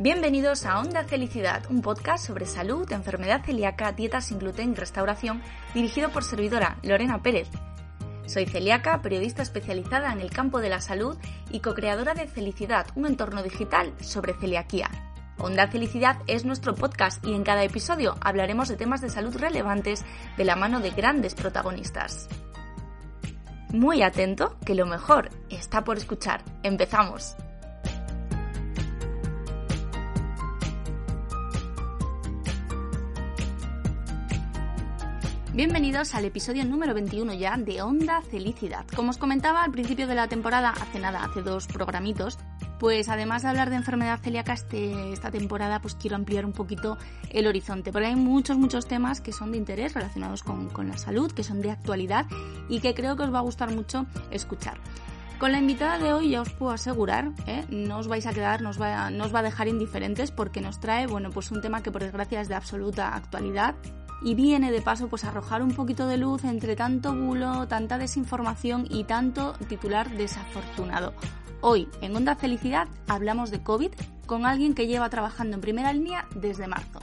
Bienvenidos a Onda Felicidad, un podcast sobre salud, enfermedad celíaca, dieta sin gluten y restauración, dirigido por servidora Lorena Pérez. Soy celíaca, periodista especializada en el campo de la salud y co-creadora de Felicidad, un entorno digital sobre celiaquía. Onda Felicidad es nuestro podcast y en cada episodio hablaremos de temas de salud relevantes de la mano de grandes protagonistas. Muy atento, que lo mejor está por escuchar. Empezamos. Bienvenidos al episodio número 21 ya de Onda Felicidad. Como os comentaba al principio de la temporada, hace nada, hace dos programitos, pues además de hablar de enfermedad celíaca este, esta temporada, pues quiero ampliar un poquito el horizonte, porque hay muchos, muchos temas que son de interés relacionados con, la salud, que son de actualidad y que creo que os va a gustar mucho escuchar. Con la invitada de hoy ya os puedo asegurar, ¿eh? no os vais a quedar, no os, va, no os va a dejar indiferentes porque nos trae, bueno, pues un tema que por desgracia es de absoluta actualidad y viene de paso pues arrojar un poquito de luz entre tanto bulo, tanta desinformación y tanto titular desafortunado. Hoy en Onda Felicidad hablamos de COVID con alguien que lleva trabajando en primera línea desde marzo.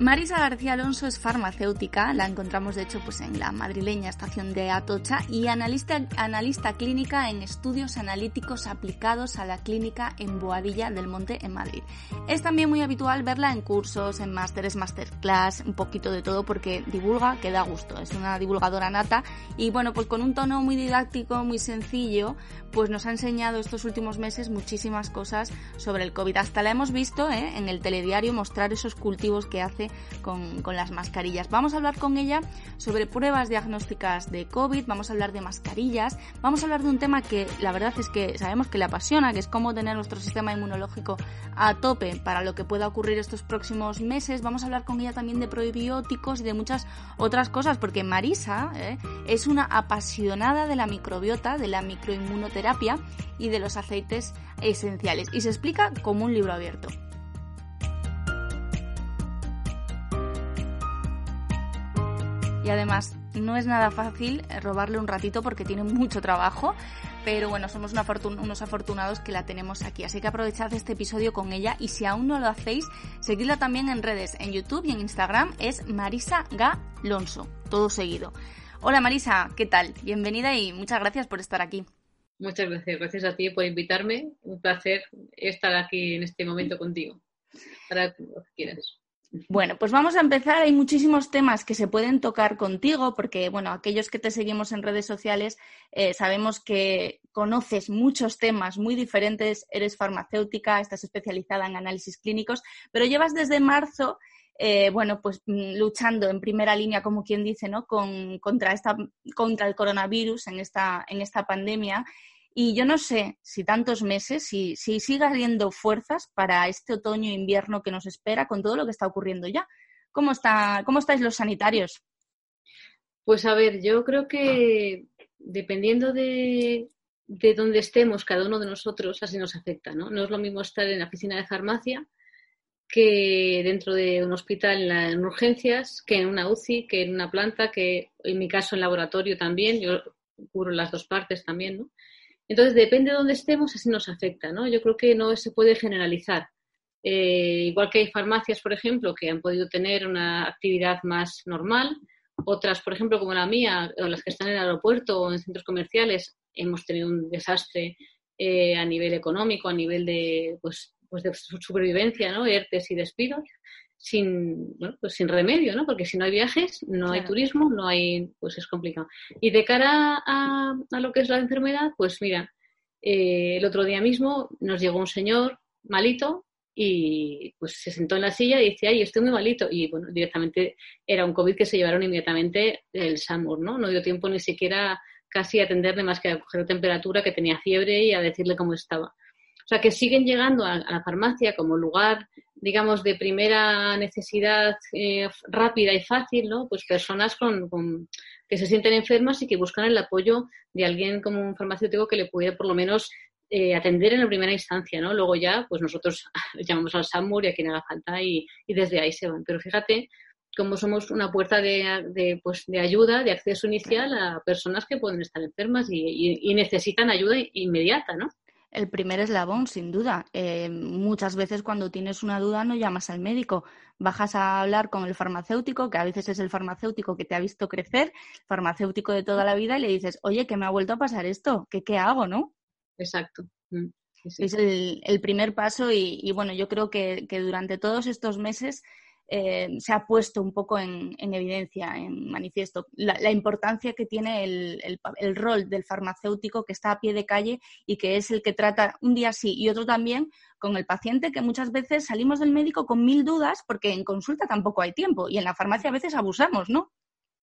Marisa García Alonso es farmacéutica, la encontramos de hecho pues en la madrileña estación de Atocha y analista, analista clínica en estudios analíticos aplicados a la clínica en Boadilla del Monte en Madrid. Es también muy habitual verla en cursos, en másteres, masterclass, un poquito de todo porque divulga que da gusto, es una divulgadora nata y bueno pues con un tono muy didáctico, muy sencillo, pues nos ha enseñado estos últimos meses muchísimas cosas sobre el COVID. Hasta la hemos visto ¿eh? en el telediario mostrar esos cultivos que hace con, las mascarillas. Vamos a hablar con ella sobre pruebas diagnósticas de COVID, vamos a hablar de mascarillas, vamos a hablar de un tema que la verdad es que sabemos que le apasiona, que es cómo tener nuestro sistema inmunológico a tope para lo que pueda ocurrir estos próximos meses. Vamos a hablar con ella también de probióticos y de muchas otras cosas, porque Marisa ¿eh? es una apasionada de la microbiota, de la microinmunoterapia y de los aceites esenciales y se explica como un libro abierto. Y además no es nada fácil robarle un ratito porque tiene mucho trabajo, pero bueno, somos unos afortunados que la tenemos aquí, así que aprovechad este episodio con ella y si aún no lo hacéis, seguidla también en redes, en YouTube y en Instagram, es Marisa Galonso, todo seguido. Hola Marisa, ¿qué tal? Bienvenida y muchas gracias por estar aquí. Muchas gracias, gracias a ti por invitarme, un placer estar aquí en este momento contigo, para lo que quieras. Bueno, pues vamos a empezar. Hay muchísimos temas que se pueden tocar contigo, porque, bueno, aquellos que te seguimos en redes sociales eh, sabemos que conoces muchos temas muy diferentes. Eres farmacéutica, estás especializada en análisis clínicos, pero llevas desde marzo, eh, bueno, pues mm, luchando en primera línea, como quien dice, ¿no? contra, esta, contra el coronavirus en esta, en esta pandemia. Y yo no sé si tantos meses, si, si siga habiendo fuerzas para este otoño e que nos espera con todo lo que está ocurriendo ya. ¿Cómo, está, cómo estáis los sanitarios? Pues a ver, yo creo que dependiendo de, de dónde estemos cada uno de nosotros, así nos afecta, ¿no? No es lo mismo estar en la oficina de farmacia que dentro de un hospital en, urgencias, que en una UCI, que en una planta, que en mi caso en laboratorio también, yo cubro las dos partes también, ¿no? Entonces, depende de dónde estemos, así nos afecta, ¿no? Yo creo que no se puede generalizar. Eh, igual que hay farmacias, por ejemplo, que han podido tener una actividad más normal, otras, por ejemplo, como la mía, o las que están en el aeropuerto o en centros comerciales, hemos tenido un desastre eh, a nivel económico, a nivel de, pues, pues de supervivencia, ¿no? ERTES y despidos sin, bueno, pues sin remedio, ¿no? Porque si no hay viajes, no hay turismo, no hay, pues es complicado. Y de cara a, a lo que es la enfermedad, pues mira, eh, el otro día mismo nos llegó un señor malito y pues se sentó en la silla y dice, ay, estoy muy malito. Y bueno, directamente era un COVID que se llevaron inmediatamente el SAMUR, ¿no? No dio tiempo ni siquiera casi a atenderle más que a coger temperatura, que tenía fiebre y a decirle cómo estaba. O sea, que siguen llegando a, la farmacia como lugar, digamos, de primera necesidad eh, rápida y fácil, ¿no? Pues personas con, que se sienten enfermas y que buscan el apoyo de alguien como un farmacéutico que le pudiera por lo menos eh, atender en la primera instancia, ¿no? Luego ya, pues nosotros llamamos al SAMUR y a quien haga falta y, y desde ahí se van. Pero fíjate como somos una puerta de, pues, de ayuda, de acceso inicial a personas que pueden estar enfermas y, necesitan ayuda inmediata, ¿no? El primer eslabón, sin duda. Eh, muchas veces cuando tienes una duda no llamas al médico, bajas a hablar con el farmacéutico, que a veces es el farmacéutico que te ha visto crecer, farmacéutico de toda la vida, y le dices, oye, que me ha vuelto a pasar esto, ¿qué, qué hago, no? Exacto. Mm, es el, primer paso y, bueno, yo creo que durante todos estos meses eh, se ha puesto un poco en, evidencia, en manifiesto, la, importancia que tiene el, rol del farmacéutico que está a pie de calle y que es el que trata un día sí y otro también con el paciente, que muchas veces salimos del médico con mil dudas porque en consulta tampoco hay tiempo y en la farmacia a veces abusamos, ¿no?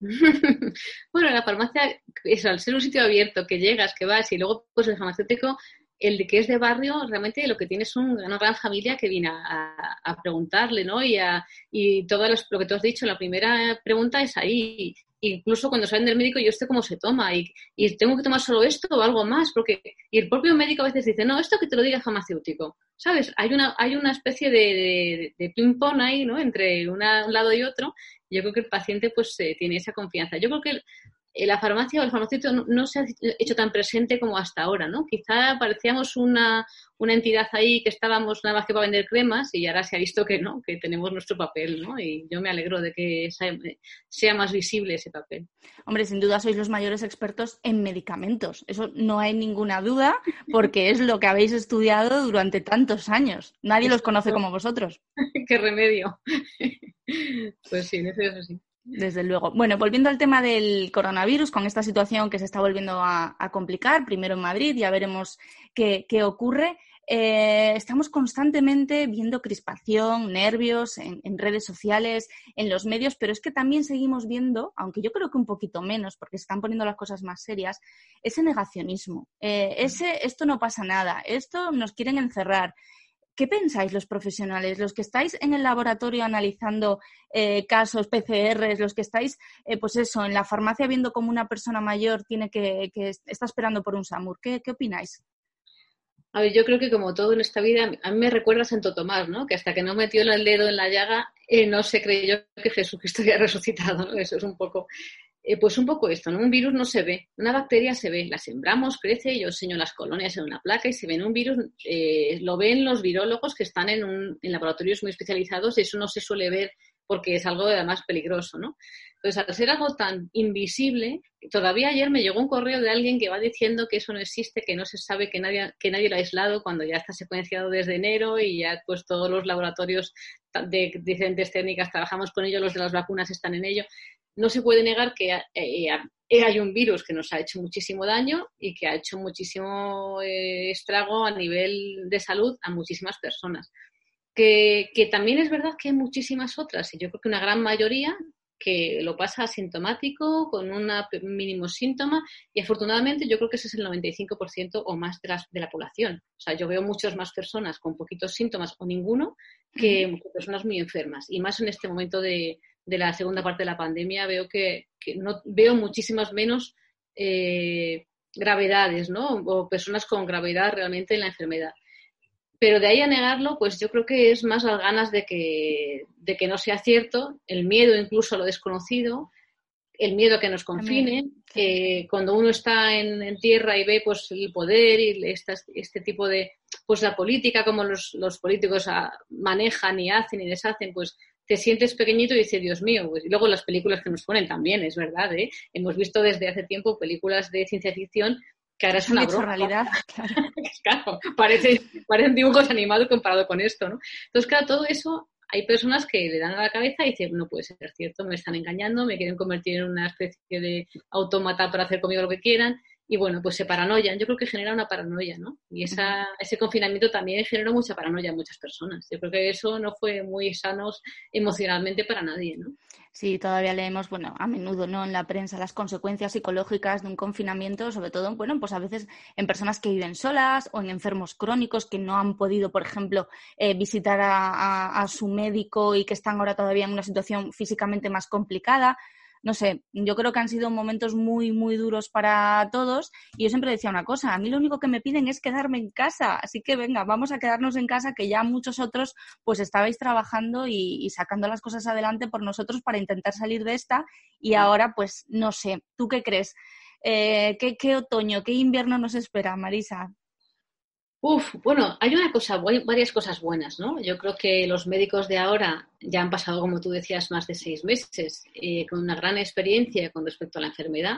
bueno, en la farmacia, eso, al ser un sitio abierto, que llegas, que vas y luego pues el farmacéutico el de que es de barrio, realmente lo que tiene es una gran familia que viene a, preguntarle, ¿no? Y, a, y todo lo que tú has dicho, la primera pregunta es ahí. Incluso cuando salen del médico, yo sé cómo se toma y, y, tengo que tomar solo esto o algo más, porque y el propio médico a veces dice, no, esto que te lo diga el farmacéutico, ¿sabes? Hay una, hay una especie de, de, ping-pong ahí, ¿no? Entre un lado y otro. Yo creo que el paciente pues eh, tiene esa confianza. Yo creo que la farmacia o el farmacéutico no, se ha hecho tan presente como hasta ahora, ¿no? Quizá parecíamos una, una, entidad ahí que estábamos nada más que para vender cremas y ahora se ha visto que no, que tenemos nuestro papel, ¿no? Y yo me alegro de que sea, más visible ese papel. Hombre, sin duda sois los mayores expertos en medicamentos. Eso no hay ninguna duda porque es lo que habéis estudiado durante tantos años. Nadie los conoce como vosotros. ¡Qué remedio! pues sí, eso es así. Desde luego. Bueno, volviendo al tema del coronavirus, con esta situación que se está volviendo a, complicar, primero en Madrid, ya veremos qué, ocurre. Eh, estamos constantemente viendo crispación, nervios en, redes sociales, en los medios, pero es que también seguimos viendo, aunque yo creo que un poquito menos, porque se están poniendo las cosas más serias, ese negacionismo. Eh, ese, esto no pasa nada, esto nos quieren encerrar, ¿Qué pensáis los profesionales, los que estáis en el laboratorio analizando eh, casos, PCRs, los que estáis, eh, pues eso, en la farmacia viendo cómo una persona mayor tiene que, que está esperando por un SAMUR? ¿Qué, opináis? A ver, yo creo que como todo en esta vida, a mí me recuerda a Santo Tomás, ¿no? Que hasta que no metió el dedo en la llaga, eh, no se creyó que Jesucristo había resucitado, ¿no? Eso es un poco eh, pues un poco esto, ¿no? Un virus no se ve, una bacteria se ve, la sembramos, crece, yo enseño las colonias en una placa y se ven un virus, eh, lo ven los virólogos que están en, un, en laboratorios muy especializados eso no se suele ver porque es algo además peligroso, ¿no? Entonces, al ser algo tan invisible, todavía ayer me llegó un correo de alguien que va diciendo que eso no existe, que no se sabe, que nadie, que nadie lo ha aislado cuando ya está secuenciado desde enero y ya pues todos los laboratorios de diferentes técnicas trabajamos con ello, los de las vacunas están en ello no se puede negar que eh, eh, hay un virus que nos ha hecho muchísimo daño y que ha hecho muchísimo eh, estrago a nivel de salud a muchísimas personas. Que, también es verdad que hay muchísimas otras, y yo creo que una gran mayoría que lo pasa asintomático, con un mínimo síntoma, y afortunadamente yo creo que ese es el 95% o más de la, de la, población. O sea, yo veo muchas más personas con poquitos síntomas o ninguno que personas muy enfermas, y más en este momento de, de la segunda parte de la pandemia veo que, no veo muchísimas menos eh, gravedades, ¿no? O personas con gravedad realmente en la enfermedad. Pero de ahí a negarlo, pues yo creo que es más las ganas de que, de que no sea cierto, el miedo incluso a lo desconocido, el miedo a que nos confinen, que cuando uno está en, tierra y ve pues el poder y este, este tipo de, pues la política, como los, los políticos ah, manejan y hacen y deshacen, pues te sientes pequeñito y dices, Dios mío, pues, y luego las películas que nos ponen también, es verdad, ¿eh? Hemos visto desde hace tiempo películas de ciencia ficción que ahora es una broma. realidad, claro. parece, parecen dibujos animados comparado con esto, ¿no? Entonces, claro, todo eso hay personas que le dan a la cabeza y dicen, no puede ser cierto, me están engañando, me quieren convertir en una especie de autómata para hacer conmigo lo que quieran y bueno, pues se paranoian. Yo creo que genera una paranoia, ¿no? Y esa, ese confinamiento también generó mucha paranoia en muchas personas. Yo creo que eso no fue muy sano emocionalmente para nadie, ¿no? Sí, todavía leemos, bueno, a menudo, ¿no? En la prensa las consecuencias psicológicas de un confinamiento, sobre todo, bueno, pues a veces en personas que viven solas o en enfermos crónicos que no han podido, por ejemplo, eh, visitar a su médico y que están ahora todavía en una situación físicamente más complicada no sé, yo creo que han sido momentos muy, muy duros para todos y yo siempre decía una cosa, a mí lo único que me piden es quedarme en casa, así que venga, vamos a quedarnos en casa, que ya muchos otros pues estabais trabajando y, sacando las cosas adelante por nosotros para intentar salir de esta y ahora pues no sé, ¿tú qué crees? Eh, ¿qué, ¿Qué otoño, qué invierno nos espera, Marisa? Uf, bueno, hay una cosa, varias cosas buenas, ¿no? Yo creo que los médicos de ahora ya han pasado, como tú decías, más de seis meses eh, con una gran experiencia con respecto a la enfermedad.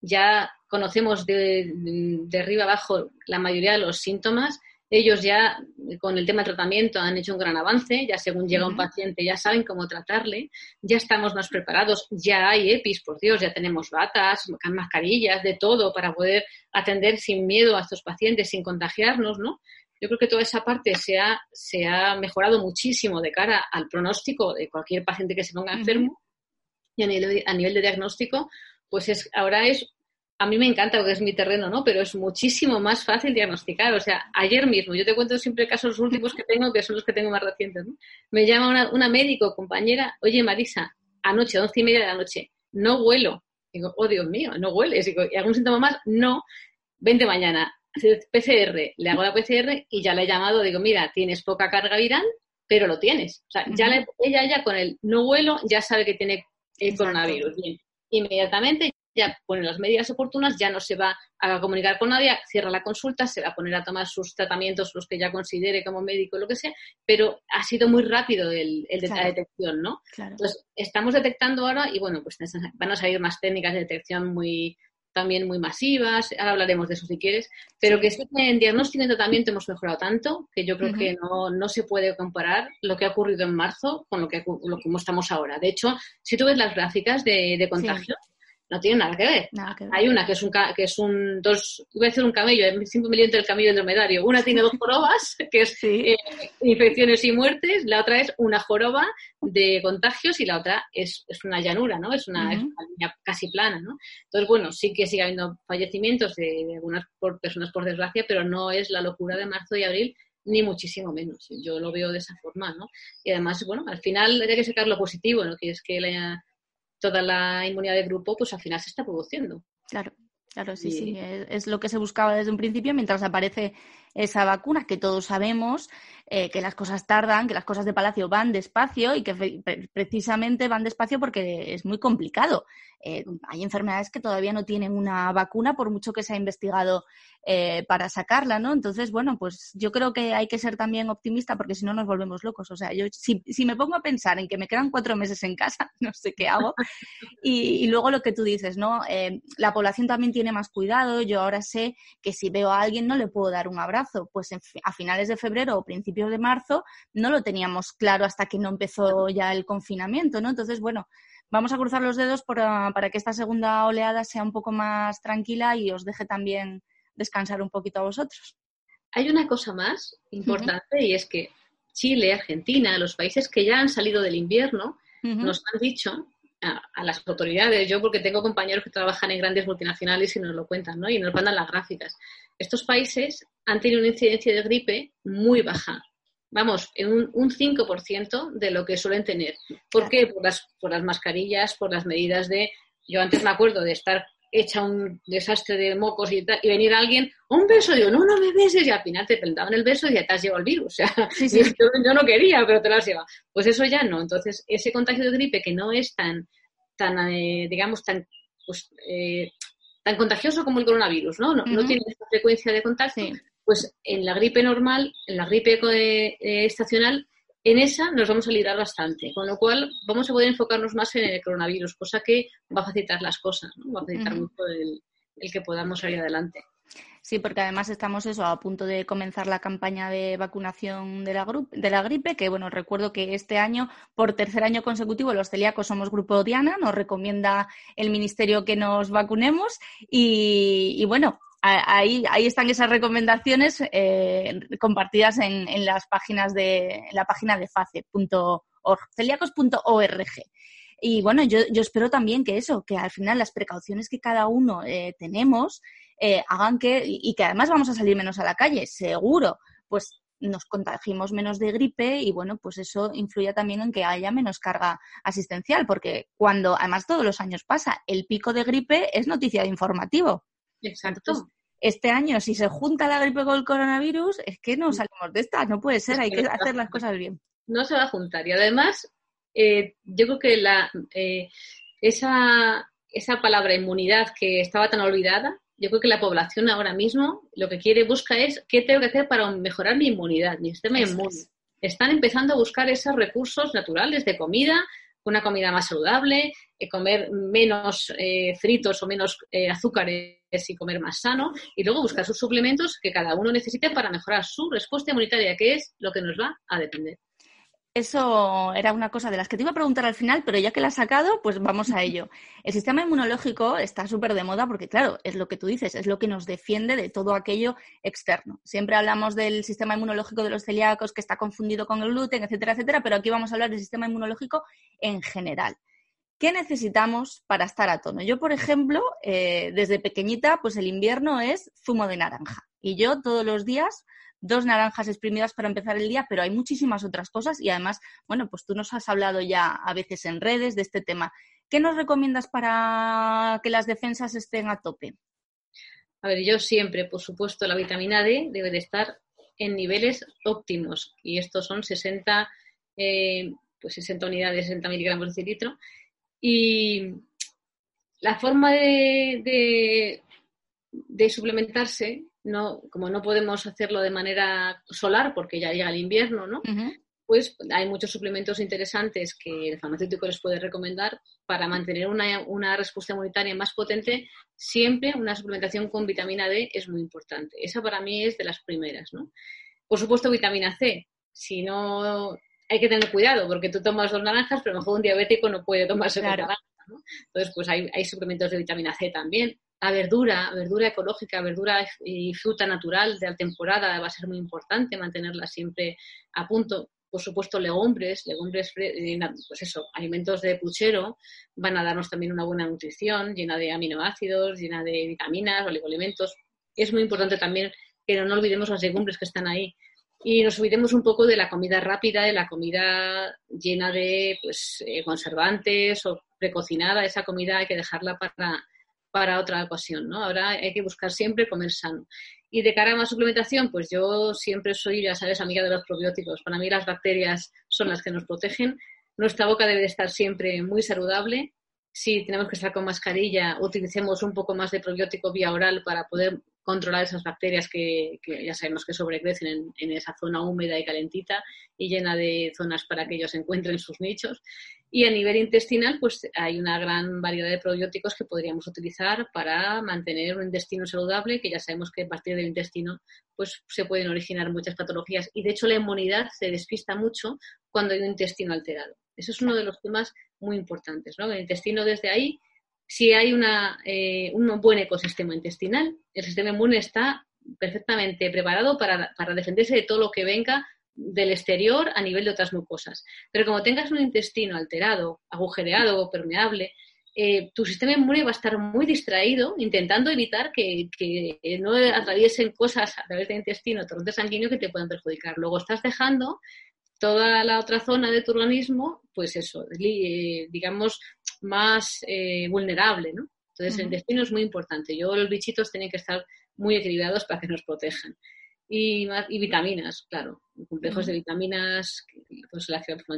Ya conocemos de, de arriba abajo la mayoría de los síntomas ellos ya con el tema del tratamiento han hecho un gran avance, ya según llega un paciente ya saben cómo tratarle, ya estamos más preparados, ya hay EPIs, por Dios, ya tenemos batas, mascarillas, de todo para poder atender sin miedo a estos pacientes, sin contagiarnos, ¿no? Yo creo que toda esa parte se ha, se ha mejorado muchísimo de cara al pronóstico de cualquier paciente que se ponga enfermo. Y a nivel, a nivel de diagnóstico, pues es, ahora es a mí me encanta porque es mi terreno, ¿no? Pero es muchísimo más fácil diagnosticar. O sea, ayer mismo, yo te cuento siempre casos últimos que tengo, que son los que tengo más recientes, ¿no? Me llama una, médico, compañera, oye Marisa, anoche, once y media de la noche, no huelo. Digo, oh Dios mío, no hueles. Digo, ¿y algún síntoma más? No. Vente mañana. PCR, le hago la PCR y ya le he llamado, digo, mira, tienes poca carga viral, pero lo tienes. O sea, ya ella ya con el no huelo ya sabe que tiene el coronavirus. Bien. Inmediatamente ya pone las medidas oportunas, ya no se va a comunicar con nadie, cierra la consulta, se va a poner a tomar sus tratamientos, los que ya considere como médico, lo que sea, pero ha sido muy rápido el, de la detección, ¿no? Entonces, estamos detectando ahora y bueno, pues van a salir más técnicas de detección muy también muy masivas, ahora hablaremos de eso si quieres, pero que en diagnóstico y tratamiento hemos mejorado tanto que yo creo que no, no, se puede comparar lo que ha ocurrido en marzo con lo que, lo que estamos ahora. De hecho, si tú ves las gráficas de, de contagio, no tiene nada que ver. Hay una que es un, que es un dos, voy a decir un camello, siempre me el camello dromedario. Una tiene dos jorobas, que es eh, infecciones y muertes, la otra es una joroba de contagios y la otra es, es una llanura, ¿no? Es una, línea casi plana, ¿no? Entonces, bueno, sí que sigue habiendo fallecimientos de, algunas por, personas por desgracia, pero no es la locura de marzo y abril ni muchísimo menos. Yo lo veo de esa forma, ¿no? Y además, bueno, al final hay que sacar lo positivo, ¿no? Que es que la, toda la inmunidad de grupo, pues al final se está produciendo. Claro, claro, sí, sí, es, lo que se buscaba desde un principio mientras aparece esa vacuna, que todos sabemos eh, que las cosas tardan, que las cosas de Palacio van despacio y que precisamente van despacio porque es muy complicado. Eh, hay enfermedades que todavía no tienen una vacuna, por mucho que se ha investigado eh, para sacarla, ¿no? Entonces, bueno, pues yo creo que hay que ser también optimista porque si no nos volvemos locos. O sea, yo si, me pongo a pensar en que me quedan cuatro meses en casa, no sé qué hago. Y, luego lo que tú dices, ¿no? la población también tiene más cuidado. Yo ahora sé que si veo a alguien no le puedo dar un abrazo pues a finales de febrero o principios de marzo no lo teníamos claro hasta que no empezó ya el confinamiento, ¿no? Entonces, bueno, vamos a cruzar los dedos para, que esta segunda oleada sea un poco más tranquila y os deje también descansar un poquito a vosotros. Hay una cosa más importante y es que Chile, Argentina, los países que ya han salido del invierno, nos han dicho a, las autoridades, yo porque tengo compañeros que trabajan en grandes multinacionales y nos lo cuentan, ¿no? Y nos mandan las gráficas. Estos países han tenido una incidencia de gripe muy baja. Vamos, en un, un 5% de lo que suelen tener. ¿Por qué? Por las, por las mascarillas, por las medidas de... Yo antes me acuerdo de estar hecha un desastre de mocos y, y venir alguien, un beso, digo, no, no me beses, y al final te plantaban el beso y ya te has llevado el virus. O sea, Yo, no quería, pero te lo has llevado. Pues eso ya no. Entonces, ese contagio de gripe que no es tan, tan eh, digamos, tan, pues, eh, tan contagioso como el coronavirus, ¿no? No, tiene esta frecuencia de contagio. Pues en la gripe normal, en la gripe eh, estacional, en esa nos vamos a librar bastante, con lo cual vamos a poder enfocarnos más en el coronavirus, cosa que va a facilitar las cosas, ¿no? va a facilitar mucho el, que podamos salir adelante. Sí, porque además estamos eso a punto de comenzar la campaña de vacunación de la, de la gripe, que bueno, recuerdo que este año, por tercer año consecutivo, los celíacos somos Grupo Diana, nos recomienda el Ministerio que nos vacunemos y bueno, ahí, ahí están esas recomendaciones eh, compartidas en, en, las páginas de la página de face.org, celíacos.org. Y bueno, yo, yo, espero también que eso, que al final las precauciones que cada uno eh, tenemos eh, hagan que, y que además vamos a salir menos a la calle, seguro, pues nos contagiemos menos de gripe y bueno, pues eso influye también en que haya menos carga asistencial, porque cuando, además todos los años pasa, el pico de gripe es noticia de informativo. Exacto. este año, si se junta la gripe con el coronavirus, es que no salimos de esta, no puede ser, hay que hacer las cosas bien. No se va a juntar. Y además, eh, yo creo que la, eh, esa, esa palabra inmunidad que estaba tan olvidada, yo creo que la población ahora mismo lo que quiere, busca es qué tengo que hacer para mejorar mi inmunidad, mi sistema inmune. Están empezando a buscar esos recursos naturales de comida, una comida más saludable, eh, comer menos eh, fritos o menos eh, azúcares y comer más sano, y luego buscar sus suplementos que cada uno necesite para mejorar su respuesta inmunitaria, que es lo que nos va a depender. Eso era una cosa de las que te iba a preguntar al final, pero ya que la has sacado, pues vamos a ello. El sistema inmunológico está súper de moda porque, claro, es lo que tú dices, es lo que nos defiende de todo aquello externo. Siempre hablamos del sistema inmunológico de los celíacos que está confundido con el gluten, etcétera, etcétera, pero aquí vamos a hablar del sistema inmunológico en general. ¿Qué necesitamos para estar a tono? Yo, por ejemplo, eh, desde pequeñita, pues el invierno es zumo de naranja. Y yo todos los días dos naranjas exprimidas para empezar el día, pero hay muchísimas otras cosas y además, bueno, pues tú nos has hablado ya a veces en redes de este tema. ¿Qué nos recomiendas para que las defensas estén a tope? A ver, yo siempre, por supuesto, la vitamina D debe de estar en niveles óptimos y estos son 60, eh, pues 60 unidades, 60 miligramos de litro. Y la forma de, de suplementarse no, como no podemos hacerlo de manera solar porque ya llega el invierno, ¿no? Pues hay muchos suplementos interesantes que el farmacéutico les puede recomendar para mantener una, respuesta inmunitaria más potente. Siempre una suplementación con vitamina D es muy importante. Esa para mí es de las primeras, ¿no? Por supuesto, vitamina C. Si no, hay que tener cuidado porque tú tomas dos naranjas, pero a lo mejor un diabético no puede tomarse claro. naranja. ¿no? Entonces, pues hay, hay suplementos de vitamina C también la verdura, verdura ecológica, verdura y fruta natural de temporada va a ser muy importante mantenerla siempre a punto. Por supuesto, legumbres, legumbres, eh, pues eso, alimentos de puchero van a darnos también una buena nutrición, llena de aminoácidos, llena de vitaminas, oligoelementos. Es muy importante también que no olvidemos las legumbres que están ahí y nos olvidemos un poco de la comida rápida, de la comida llena de pues, eh, conservantes o precocinada. Esa comida hay que dejarla para para otra ocasión, ¿no? Ahora hay que buscar siempre comer sano. Y de cara a más suplementación, pues yo siempre soy, ya sabes, amiga de los probióticos. Para mí las bacterias son las que nos protegen. Nuestra boca debe de estar siempre muy saludable. Si tenemos que estar con mascarilla, utilicemos un poco más de probiótico vía oral para poder controlar esas bacterias que, ya sabemos que sobrecrecen en, esa zona húmeda y calentita y llena de zonas para que ellos encuentren sus nichos. Y a nivel intestinal, pues hay una gran variedad de probióticos que podríamos utilizar para mantener un intestino saludable, que ya sabemos que a partir del intestino pues se pueden originar muchas patologías. Y de hecho la inmunidad se despista mucho cuando hay un intestino alterado. Eso es uno de los temas muy importantes, ¿no? El intestino desde ahí si hay eh, un buen ecosistema intestinal, el sistema inmune está perfectamente preparado para, defenderse de todo lo que venga del exterior a nivel de otras mucosas. Pero como tengas un intestino alterado, agujereado o permeable, eh, tu sistema inmune va a estar muy distraído intentando evitar que, no atraviesen cosas a través del intestino, torrente sanguíneo que te puedan perjudicar. Luego estás dejando toda la otra zona de tu organismo, pues eso, eh, digamos, más eh, vulnerable, ¿no? Entonces, el intestino es muy importante. Yo, los bichitos tienen que estar muy equilibrados para que nos protejan. Y, y vitaminas, claro, complejos de vitaminas. Pues,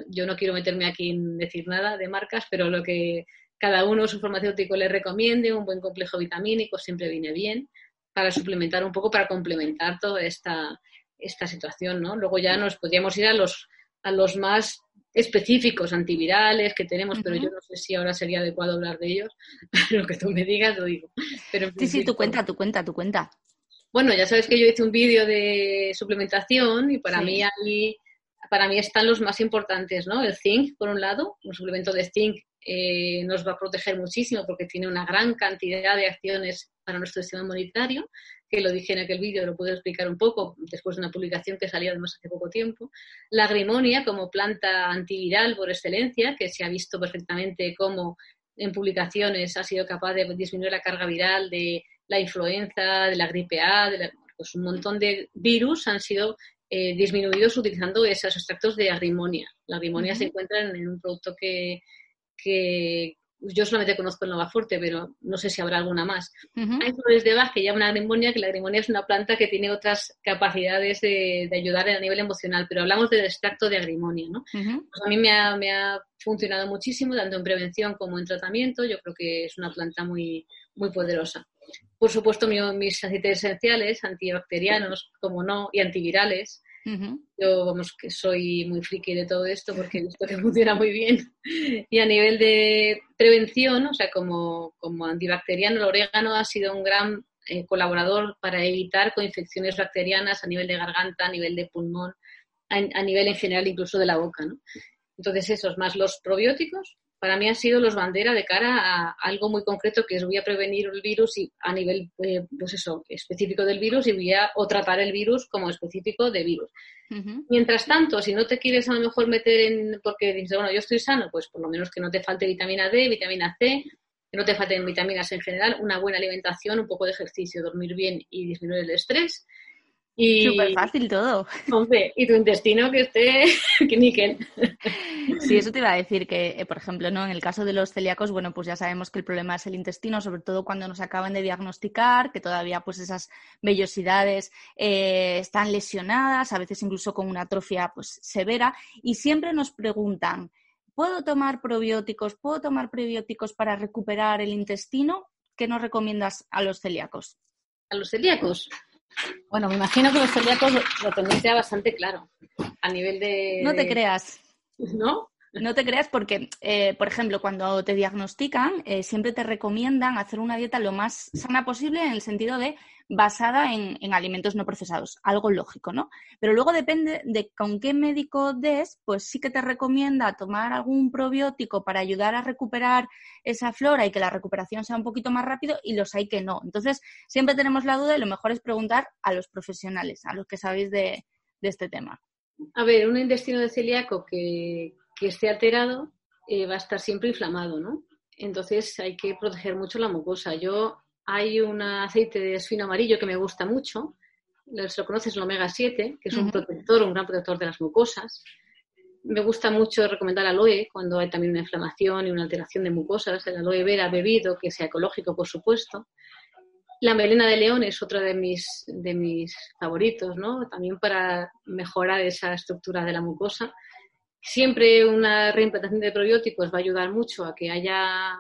yo no quiero meterme aquí en decir nada de marcas, pero lo que cada uno su farmacéutico le recomiende, un buen complejo vitamínico siempre viene bien para suplementar un poco, para complementar toda esta, esta situación, ¿no? Luego ya nos podríamos ir a los, a los más específicos antivirales que tenemos, pero yo no sé si ahora sería adecuado hablar de ellos. Lo que tú me digas lo digo. Pero sí, sí, tu cuenta, tu cuenta, tu cuenta. Bueno, ya sabes que yo hice un vídeo de suplementación y para mí ahí, para mí están los más importantes, ¿no? El zinc, por un lado, un suplemento de zinc eh, nos va a proteger muchísimo porque tiene una gran cantidad de acciones para nuestro sistema inmunitario que lo dije en aquel vídeo, lo puedo explicar un poco, después de una publicación que salió además hace poco tiempo. La grimonia como planta antiviral por excelencia, que se ha visto perfectamente cómo en publicaciones ha sido capaz de disminuir la carga viral de la influenza, de la gripe A, de pues un montón de virus han sido eh, disminuidos utilizando esos extractos de agrimonia. La agrimonia se encuentra en, un producto que, que, yo solamente conozco el Novaforte, pero no sé si habrá alguna más. Hay flores de Bach que llaman agrimonia, que la agrimonia es una planta que tiene otras capacidades de, ayudar a nivel emocional, pero hablamos del extracto de agrimonia, ¿no? Pues a mí me ha, me ha, funcionado muchísimo, tanto en prevención como en tratamiento. Yo creo que es una planta muy, muy poderosa. Por supuesto, mis aceites esenciales, antibacterianos, como no, y antivirales, yo, vamos, que soy muy friki de todo esto porque he visto que funciona muy bien. Y a nivel de prevención, o sea, como, como antibacteriano, el orégano ha sido un gran eh, colaborador para evitar coinfecciones bacterianas a nivel de garganta, a nivel de pulmón, a, nivel en general incluso de la boca. ¿no? Entonces, esos más los probióticos, para mí han sido los bandera de cara a algo muy concreto que es voy a prevenir el virus y a nivel, eh, pues eso, específico del virus y voy a o tratar el virus como específico de virus. Mientras tanto, si no te quieres a lo mejor meter en, porque dices, bueno, yo estoy sano, pues por lo menos que no te falte vitamina D, vitamina C, que no te falten vitaminas en general, una buena alimentación, un poco de ejercicio, dormir bien y disminuir el estrés y, Súper fácil todo. Hombre, y tu intestino que esté que níquel. Sí, eso te iba a decir que, eh, por ejemplo, ¿no? en el caso de los celíacos, bueno, pues ya sabemos que el problema es el intestino, sobre todo cuando nos acaban de diagnosticar, que todavía pues esas vellosidades eh, están lesionadas, a veces incluso con una atrofia pues severa, y siempre nos preguntan, ¿puedo tomar probióticos? ¿Puedo tomar probióticos para recuperar el intestino? ¿Qué nos recomiendas a los celíacos? A los celíacos. Bueno, me imagino que los celíacos lo tenéis ya bastante claro a nivel de... No te creas. ¿No? No te creas porque, eh, por ejemplo, cuando te diagnostican, eh, siempre te recomiendan hacer una dieta lo más sana posible en el sentido de basada en, alimentos no procesados, algo lógico, ¿no? Pero luego depende de con qué médico des, pues sí que te recomienda tomar algún probiótico para ayudar a recuperar esa flora y que la recuperación sea un poquito más rápido y los hay que no. Entonces, siempre tenemos la duda y lo mejor es preguntar a los profesionales, a los que sabéis de, este tema. A ver, un intestino de celíaco que, esté alterado eh, va a estar siempre inflamado, ¿no? Entonces hay que proteger mucho la mucosa. Yo hay un aceite de esfino amarillo que me gusta mucho, lo conoces, el omega 7, que es un protector, un gran protector de las mucosas. Me gusta mucho recomendar aloe cuando hay también una inflamación y una alteración de mucosas, el aloe vera bebido, que sea ecológico, por supuesto. La melena de león es otra de mis, de mis favoritos, ¿no? También para mejorar esa estructura de la mucosa. Siempre una reimplantación de probióticos va a ayudar mucho a que haya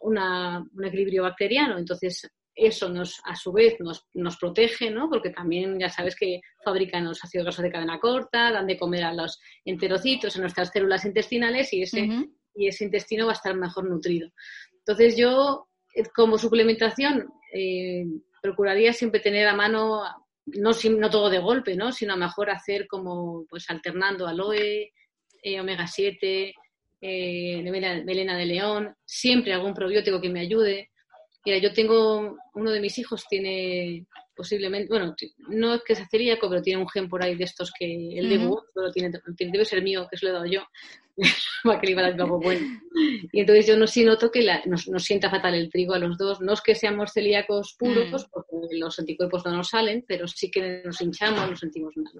un equilibrio bacteriano. Entonces, eso nos, a su vez nos, nos, protege, ¿no? Porque también ya sabes que fabrican los ácidos grasos de cadena corta, dan de comer a los enterocitos, en nuestras células intestinales y ese, y ese intestino va a estar mejor nutrido. Entonces yo, eh, como suplementación, eh, procuraría siempre tener a mano, no, no todo de golpe, ¿no? Sino a mejor hacer como, pues alternando aloe, eh, omega 7, eh, melena de león, siempre algún probiótico que me ayude. Mira, yo tengo, uno de mis hijos tiene posiblemente, bueno, no es que sea celíaco, pero tiene un gen por ahí de estos que el de pero tiene, debe ser mío, que se lo he dado yo, para que le iba a dar bueno. Y entonces yo no sí noto que nos, sienta fatal el trigo a los dos. No es que seamos celíacos puros, porque los anticuerpos no nos salen, pero sí que nos hinchamos, nos sentimos mal.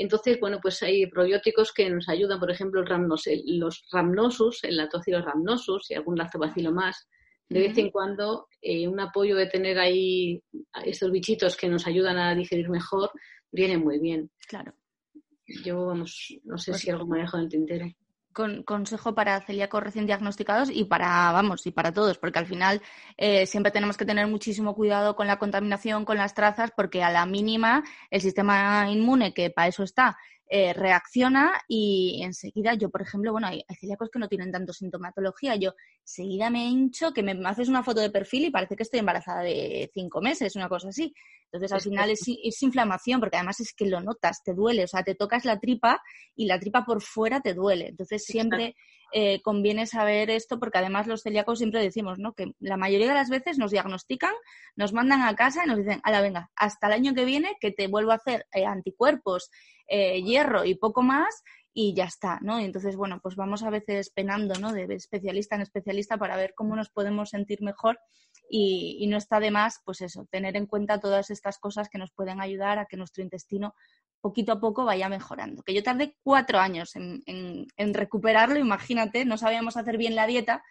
Entonces, bueno, pues hay probióticos que nos ayudan, por ejemplo, los rhamnosus, el lactocilo rhamnosus y algún lactobacilo más. De vez en cuando, eh, un apoyo de tener ahí estos bichitos que nos ayudan a digerir mejor viene muy bien. Claro. Yo, vamos, no sé pues si algo me dejo en el tintero consejo para celíacos recién diagnosticados y para, vamos, y para todos, porque al final eh, siempre tenemos que tener muchísimo cuidado con la contaminación, con las trazas, porque a la mínima el sistema inmune, que para eso está, eh, reacciona y enseguida yo, por ejemplo, bueno, hay, celíacos que no tienen tanto sintomatología, yo enseguida me hincho, que me, haces una foto de perfil y parece que estoy embarazada de cinco meses, una cosa así. Entonces, al final es, es, inflamación, porque además es que lo notas, te duele, o sea, te tocas la tripa y la tripa por fuera te duele. Entonces, siempre eh, conviene saber esto, porque además los celíacos siempre decimos, ¿no? Que la mayoría de las veces nos diagnostican, nos mandan a casa y nos dicen, la venga, hasta el año que viene que te vuelvo a hacer eh, anticuerpos, eh, hierro y poco más y ya está, ¿no? Y entonces, bueno, pues vamos a veces penando, ¿no? De especialista en especialista para ver cómo nos podemos sentir mejor y, y, no está de más, pues eso, tener en cuenta todas estas cosas que nos pueden ayudar a que nuestro intestino poquito a poco vaya mejorando. Que yo tardé cuatro años en, en recuperarlo, imagínate, no sabíamos hacer bien la dieta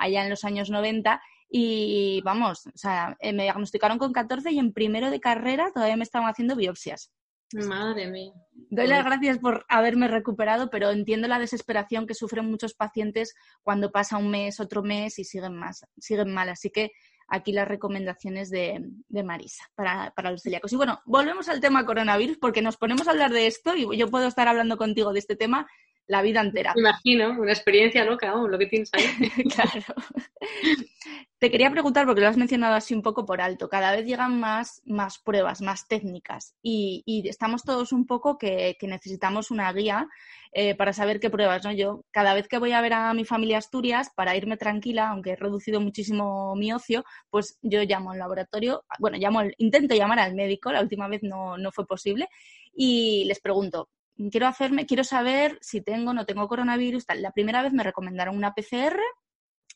allá en los años 90 y vamos, o sea, eh, me diagnosticaron con 14 y en primero de carrera todavía me estaban haciendo biopsias. Madre mía. Doy las gracias por haberme recuperado, pero entiendo la desesperación que sufren muchos pacientes cuando pasa un mes, otro mes y siguen más, siguen mal. Así que aquí las recomendaciones de, Marisa para, para, los celíacos. Y bueno, volvemos al tema coronavirus porque nos ponemos a hablar de esto y yo puedo estar hablando contigo de este tema la vida entera. Me imagino, una experiencia loca, lo que tienes ahí. claro. Te quería preguntar, porque lo has mencionado así un poco por alto, cada vez llegan más, más pruebas, más técnicas y, estamos todos un poco que, necesitamos una guía eh, para saber qué pruebas, ¿no? Yo cada vez que voy a ver a mi familia Asturias, para irme tranquila, aunque he reducido muchísimo mi ocio, pues yo llamo al laboratorio, bueno, llamo intento llamar al médico, la última vez no, no fue posible, y les pregunto, quiero hacerme, quiero saber si tengo o no tengo coronavirus. La primera vez me recomendaron una PCR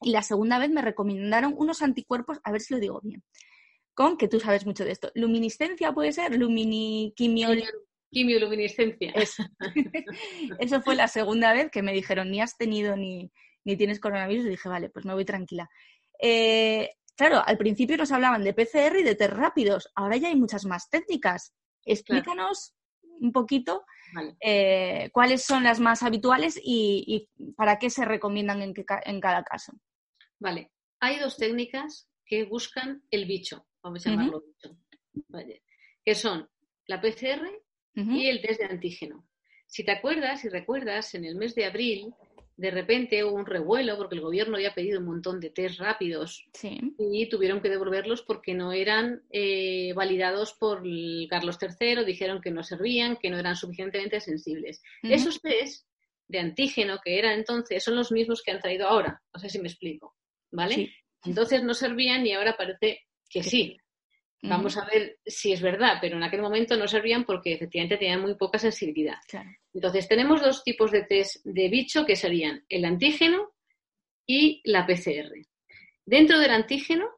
y la segunda vez me recomendaron unos anticuerpos, a ver si lo digo bien, con que tú sabes mucho de esto. Luminiscencia puede ser, luminiquimio... Quimioluminiscencia. Eso. Eso fue la segunda vez que me dijeron ni has tenido ni, ni tienes coronavirus y dije, vale, pues me voy tranquila. Eh, claro, al principio nos hablaban de PCR y de test rápidos, ahora ya hay muchas más técnicas. Explícanos un poquito eh, cuáles son las más habituales y, para qué se recomiendan en, cada caso. Vale, hay dos técnicas que buscan el bicho, vamos a llamarlo bicho, que son la PCR y el test de antígeno. Si te acuerdas y recuerdas, en el mes de abril de repente hubo un revuelo porque el gobierno había pedido un montón de test rápidos y tuvieron que devolverlos porque no eran eh, validados por Carlos III, dijeron que no servían, que no eran suficientemente sensibles. Esos test de antígeno que eran entonces son los mismos que han traído ahora, no sé si me explico, ¿vale? Entonces no servían y ahora parece que sí. Vamos a ver si es verdad, pero en aquel momento no servían porque efectivamente tenían muy poca sensibilidad. Entonces, tenemos dos tipos de test de bicho que serían el antígeno y la PCR. Dentro del antígeno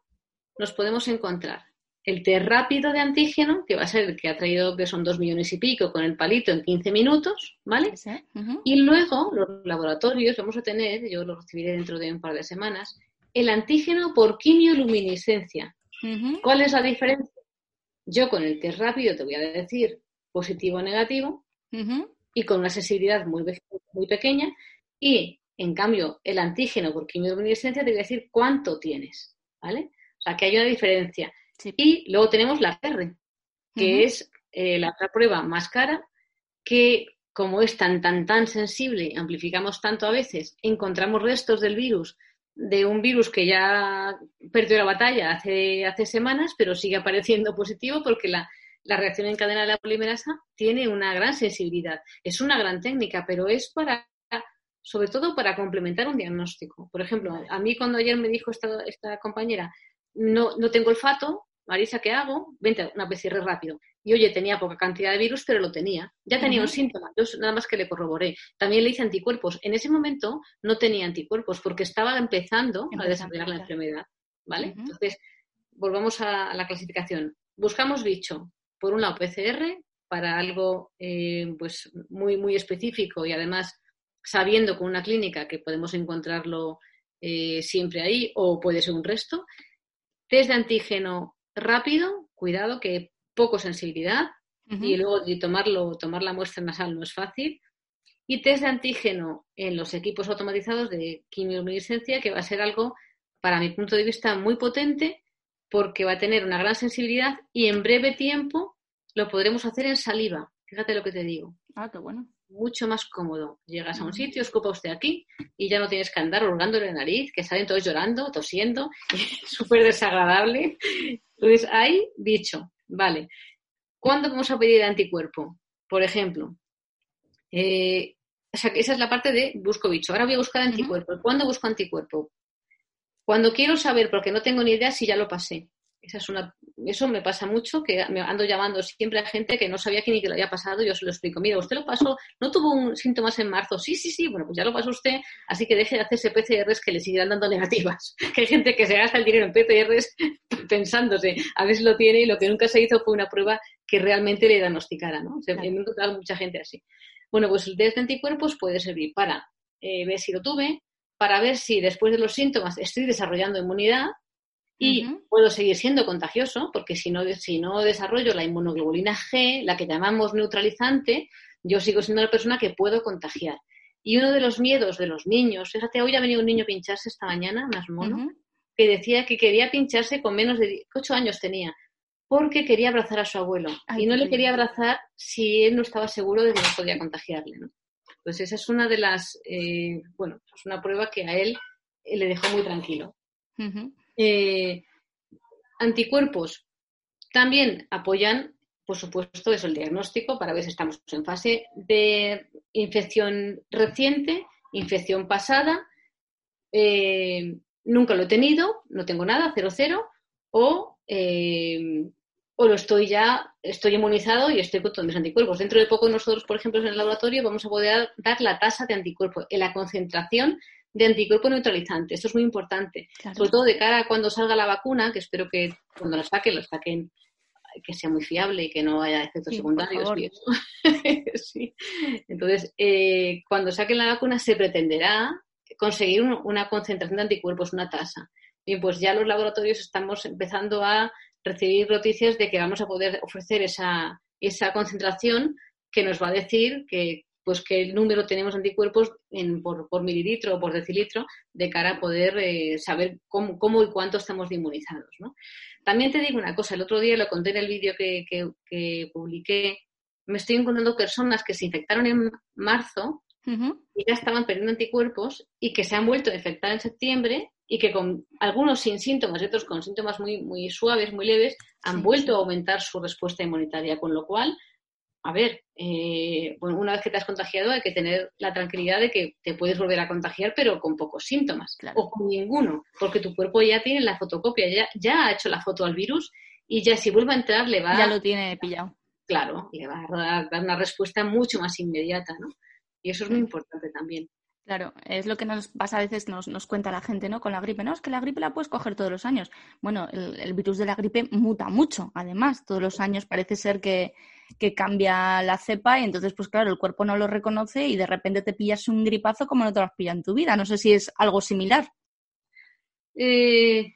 nos podemos encontrar el test rápido de antígeno, que va a ser el que ha traído, que son dos millones y pico con el palito en 15 minutos, ¿vale? Y luego los laboratorios vamos a tener, yo lo recibiré dentro de un par de semanas, el antígeno por quimioluminiscencia, ¿Cuál es la diferencia? Yo con el test rápido te voy a decir positivo o negativo y con una sensibilidad muy, muy pequeña y en cambio el antígeno por quimioluminiscencia te voy a decir cuánto tienes, ¿vale? O sea que hay una diferencia. Y luego tenemos la R, que es eh, la otra prueba más cara que como es tan, tan, tan sensible, amplificamos tanto a veces, encontramos restos del virus de un virus que ya perdió la batalla hace, hace semanas, pero sigue apareciendo positivo porque la, reacción en cadena de la polimerasa tiene una gran sensibilidad. Es una gran técnica, pero es para, sobre todo para complementar un diagnóstico. Por ejemplo, a mí cuando ayer me dijo esta, esta compañera, no, no tengo olfato, Marisa, ¿qué hago? Vente, una PCR rápido. Y oye, tenía poca cantidad de virus, pero lo tenía. Ya tenía un síntoma, yo nada más que le corroboré. También le hice anticuerpos. En ese momento no tenía anticuerpos porque estaba empezando, a desarrollar la enfermedad. ¿Vale? Entonces, volvamos a la clasificación. Buscamos bicho. Por un lado, PCR, para algo eh, pues muy, muy específico y además sabiendo con una clínica que podemos encontrarlo eh, siempre ahí o puede ser un resto. Test de antígeno rápido, cuidado que poco sensibilidad y luego tomarlo, tomar la muestra nasal no es fácil. Y test de antígeno en los equipos automatizados de quimioluminiscencia, que va a ser algo, para mi punto de vista, muy potente, porque va a tener una gran sensibilidad y en breve tiempo lo podremos hacer en saliva. Fíjate lo que te digo. Ah, qué bueno. Mucho más cómodo. Llegas a un sitio, escupa usted aquí y ya no tienes que andar hurgándole la nariz, que salen todos llorando, tosiendo, súper desagradable. Entonces, hay dicho, vale. ¿Cuándo vamos a pedir anticuerpo? Por ejemplo, eh, esa es la parte de busco bicho. Ahora voy a buscar anticuerpo. ¿Cuándo busco anticuerpo? Cuando quiero saber, porque no tengo ni idea si ya lo pasé. Esa es una, eso me pasa mucho, que me ando llamando siempre a gente que no sabía que ni que lo había pasado, yo se lo explico. Mira, usted lo pasó, no tuvo un síntomas en marzo. Sí, sí, sí, bueno, pues ya lo pasó usted, así que deje de hacerse PCRs que le seguirán dando negativas. que hay gente que se gasta el dinero en PCRs pensándose a ver si lo tiene y lo que nunca se hizo fue una prueba que realmente le diagnosticara, ¿no? Se, Me he encontrado mucha gente así. Bueno, pues el test de anticuerpos puede servir para eh, ver si lo tuve, para ver si después de los síntomas estoy desarrollando inmunidad y puedo seguir siendo contagioso, porque si no, si no desarrollo la inmunoglobulina G, la que llamamos neutralizante, yo sigo siendo una persona que puedo contagiar. Y uno de los miedos de los niños, fíjate, hoy ha venido un niño a pincharse esta mañana, más mono, que decía que quería pincharse con menos de 8 años tenía, porque quería abrazar a su abuelo. y no le quería abrazar si él no estaba seguro de que no podía contagiarle. ¿no? Pues esa es una de las, eh, bueno, es una prueba que a él eh, le dejó muy tranquilo. Eh, anticuerpos también apoyan, por supuesto, eso el diagnóstico para ver si estamos en fase de infección reciente, infección pasada, nunca lo he tenido, no tengo nada, cero cero, o o lo estoy ya, estoy inmunizado y estoy con todos mis anticuerpos. Dentro de poco nosotros, por ejemplo, en el laboratorio vamos a poder dar la tasa de anticuerpo, la concentración de anticuerpo neutralizante. Esto es muy importante, sobre todo de cara a cuando salga la vacuna, que espero que cuando la saquen, lo saquen que sea muy fiable y que no haya efectos secundarios. Entonces, eh, cuando saquen la vacuna se pretenderá conseguir una concentración de anticuerpos, una tasa. Bien, pues ya los laboratorios estamos empezando a recibir noticias de que vamos a poder ofrecer esa, esa concentración que nos va a decir que pues qué número tenemos anticuerpos en, por, por, mililitro o por decilitro de cara a poder eh, saber cómo, cómo, y cuánto estamos inmunizados. ¿no? También te digo una cosa, el otro día lo conté en el vídeo que, que, publiqué, me estoy encontrando personas que se infectaron en marzo y ya estaban perdiendo anticuerpos y que se han vuelto a infectar en septiembre y que con algunos sin síntomas y otros con síntomas muy, muy suaves, muy leves, han vuelto a aumentar su respuesta inmunitaria. Con lo cual, a ver, eh, bueno, una vez que te has contagiado hay que tener la tranquilidad de que te puedes volver a contagiar, pero con pocos síntomas o con ninguno, porque tu cuerpo ya tiene la fotocopia, ya, ya ha hecho la foto al virus y ya si vuelve a entrar le va... Ya lo tiene pillado. Claro, le va a dar una respuesta mucho más inmediata, ¿no? Y eso es muy importante también. Claro, es lo que nos pasa a veces, nos, nos cuenta la gente, ¿no? Con la gripe, no, es que la gripe la puedes coger todos los años. Bueno, el, virus de la gripe muta mucho, además, todos los años parece ser que, cambia la cepa y entonces, pues claro, el cuerpo no lo reconoce y de repente te pillas un gripazo como no te lo has pillado en tu vida. No sé si es algo similar. Eh,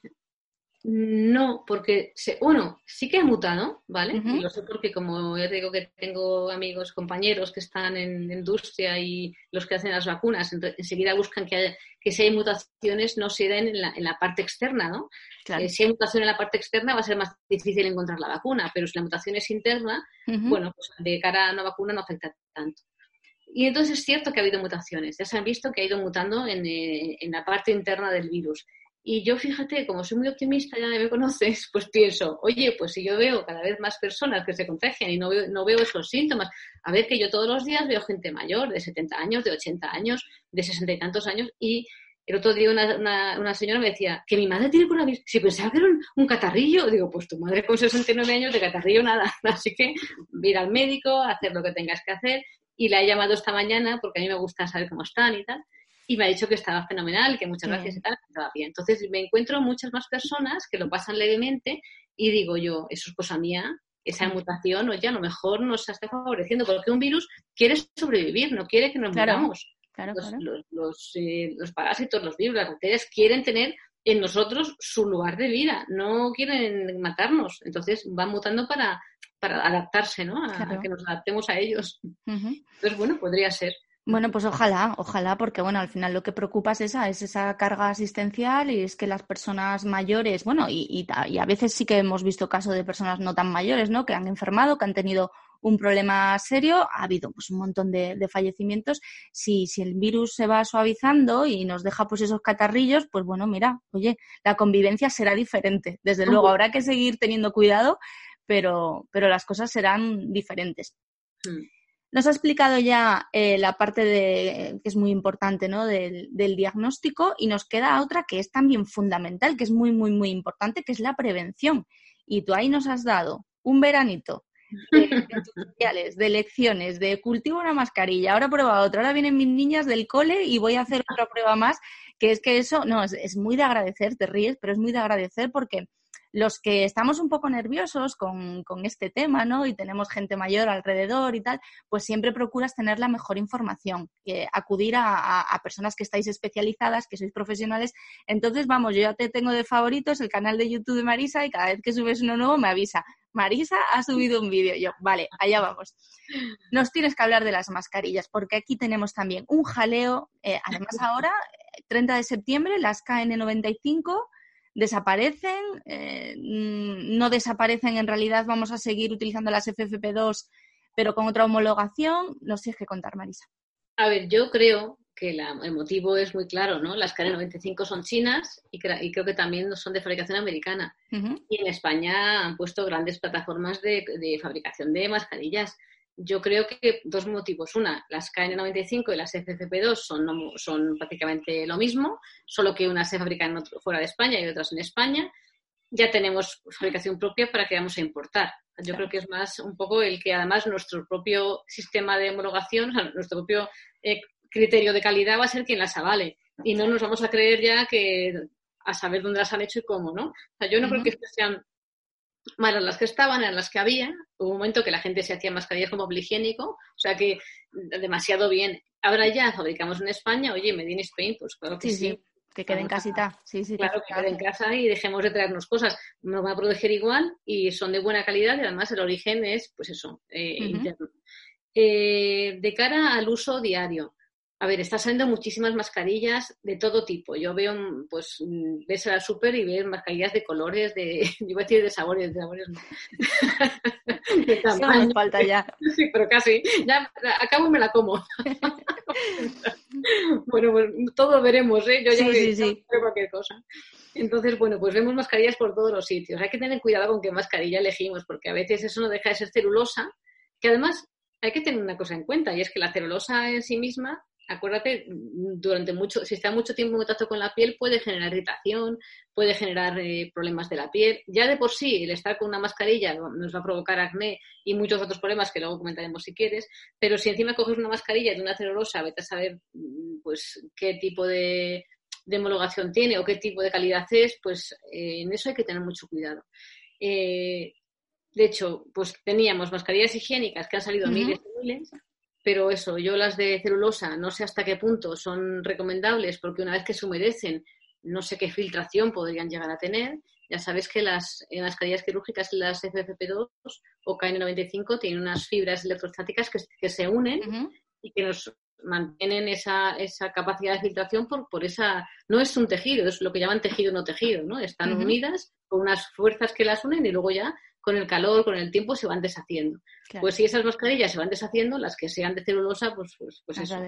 no, porque, se, bueno, sí que ha mutado, ¿vale? Y lo sé porque, como ya te digo que tengo amigos, compañeros que están en industria y los que hacen las vacunas, enseguida buscan que, que si hay mutaciones no se den en la, en la parte externa, ¿no? Eh, si hay mutación en la parte externa va a ser más difícil encontrar la vacuna, pero si la mutación es interna, bueno, pues de cara a una vacuna no afecta tanto. Y entonces es cierto que ha habido mutaciones, ya se han visto que ha ido mutando en, eh, en la parte interna del virus. Y yo, fíjate, como soy muy optimista, ya me conoces, pues pienso, oye, pues si yo veo cada vez más personas que se contagian y no veo, no veo esos síntomas, a ver que yo todos los días veo gente mayor, de 70 años, de 80 años, de 60 y tantos años, y el otro día una, una, señora me decía que mi madre tiene coronavirus. Si pensaba que era un, catarrillo, digo, pues tu madre con 69 años de catarrillo nada. Así que ir al médico, hacer lo que tengas que hacer. Y la he llamado esta mañana porque a mí me gusta saber cómo están y tal y me ha dicho que estaba fenomenal, que muchas gracias y tal, que estaba bien. Entonces me encuentro muchas más personas que lo pasan levemente y digo yo, eso es cosa mía, esa mutación, oye, a lo mejor nos está favoreciendo, porque un virus quiere sobrevivir, no quiere que nos muramos. los, eh, los, parásitos, los virus, las bacterias quieren tener en nosotros su lugar de vida, no quieren matarnos. Entonces van mutando para, para adaptarse, ¿no? A, que nos adaptemos a ellos. Entonces, bueno, podría ser. Bueno, pues ojalá, ojalá, porque bueno, al final lo que preocupa es esa, es esa carga asistencial y es que las personas mayores, bueno, y, y, a veces sí que hemos visto casos de personas no tan mayores, ¿no? Que han enfermado, que han tenido un problema serio, ha habido pues un montón de, fallecimientos. Si, si el virus se va suavizando y nos deja pues esos catarrillos, pues bueno, mira, oye, la convivencia será diferente. Desde luego, habrá que seguir teniendo cuidado, pero, pero las cosas serán diferentes. Mm. Nos ha explicado ya eh, la parte de, que es muy importante ¿no? del, diagnóstico y nos queda otra que es también fundamental, que es muy, muy, muy importante, que es la prevención. y tú ahí nos has dado un veranito de, tutoriales, de lecciones, de cultivo una mascarilla, ahora prueba otra, ahora vienen mis niñas del cole y voy a hacer otra prueba más, que es que eso, no, es, es muy de agradecer, te ríes, pero es muy de agradecer porque los que estamos un poco nerviosos con, este tema, ¿no? Y tenemos gente mayor alrededor y tal, pues siempre procuras tener la mejor información, acudir a, personas que estáis especializadas, que sois profesionales. Entonces, vamos, yo ya te tengo de favoritos el canal de YouTube de Marisa y cada vez que subes uno nuevo me avisa. Marisa ha subido un vídeo. Yo, vale, allá vamos. Nos tienes que hablar de las mascarillas, porque aquí tenemos también un jaleo. Eh, además, ahora, 30 de septiembre, las KN95 desaparecen, eh, no desaparecen, en realidad vamos a seguir utilizando las FFP2, pero con otra homologación. Nos tienes que contar, Marisa. A ver, yo creo que el motivo es muy claro, ¿no? Las KN95 son chinas y, creo que también son de fabricación americana. Y en España han puesto grandes plataformas de fabricación de mascarillas yo creo que dos motivos. Una, las KN95 y las FFP2 son, son prácticamente lo mismo, solo que unas se fabrican fuera de España y otras en España. Ya tenemos fabricación propia para que vamos a importar. Yo creo que es más un poco el que además nuestro propio sistema de homologación, nuestro propio eh, criterio de calidad va a ser quien las avale. Y no nos vamos a creer ya que a saber dónde las han hecho y cómo, ¿no? O sea, yo no creo que sean malas las que estaban, eran las que había. Hubo un momento que la gente se hacía mascarillas como higiénico, o sea que demasiado bien. Ahora ya fabricamos en España, oye, Made in Spain, pues claro que sí. Que quede en casita. Sí, sí, claro, que quede en casa y dejemos de traernos cosas. Nos van a proteger igual y son de buena calidad y además el origen es, pues eso, eh, interno. Eh, de cara al uso diario, a ver, está saliendo muchísimas mascarillas de todo tipo. Yo veo, pues, ves a la súper y ves mascarillas de colores, de, yo iba a decir de sabores, de sabores no. de tamaño. falta ya. Sí, pero casi. Ya, acabo y me la como. bueno, pues todo veremos, ¿eh? Yo ya sí, sí, cualquier cosa. Entonces, bueno, pues vemos mascarillas por todos los sitios. Hay que tener cuidado con qué mascarilla elegimos, porque a veces eso no deja de ser celulosa, que además hay que tener una cosa en cuenta, y es que la celulosa en sí misma acuérdate, durante mucho, si está mucho tiempo en contacto con la piel, puede generar irritación, puede generar eh, problemas de la piel. Ya de por sí, el estar con una mascarilla nos va a provocar acné y muchos otros problemas que luego comentaremos si quieres, pero si encima coges una mascarilla de una celulosa, vete a saber mm, pues qué tipo de, homologación tiene o qué tipo de calidad es, pues eh, en eso hay que tener mucho cuidado. Eh, de hecho, pues teníamos mascarillas higiénicas que han salido miles y miles pero eso, yo las de celulosa no sé hasta qué punto son recomendables porque una vez que se humedecen no sé qué filtración podrían llegar a tener. Ya sabes que las, en las carillas quirúrgicas, las FFP2 o KN95 tienen unas fibras electrostáticas que, se unen y que nos mantienen esa, esa capacidad de filtración por, por esa... No es un tejido, es lo que llaman tejido no tejido, ¿no? Están unidas con unas fuerzas que las unen y luego ya con el calor, con el tiempo, se van deshaciendo. Pues si esas mascarillas se van deshaciendo, las que sean de celulosa, pues, pues, pues eso.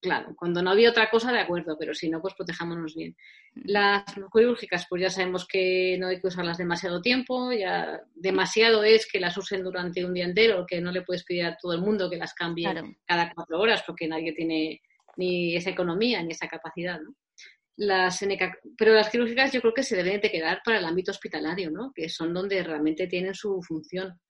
Claro, cuando no había otra cosa, de acuerdo, pero si no, pues protejámonos bien. Mm. Las quirúrgicas, pues ya sabemos que no hay que usarlas demasiado tiempo, ya demasiado es que las usen durante un día entero, que no le puedes pedir a todo el mundo que las cambie cada cuatro horas, porque nadie tiene ni esa economía ni esa capacidad, ¿no? Las pero las quirúrgicas yo creo que se deben de quedar para el ámbito hospitalario, ¿no? Que son donde realmente tienen su función.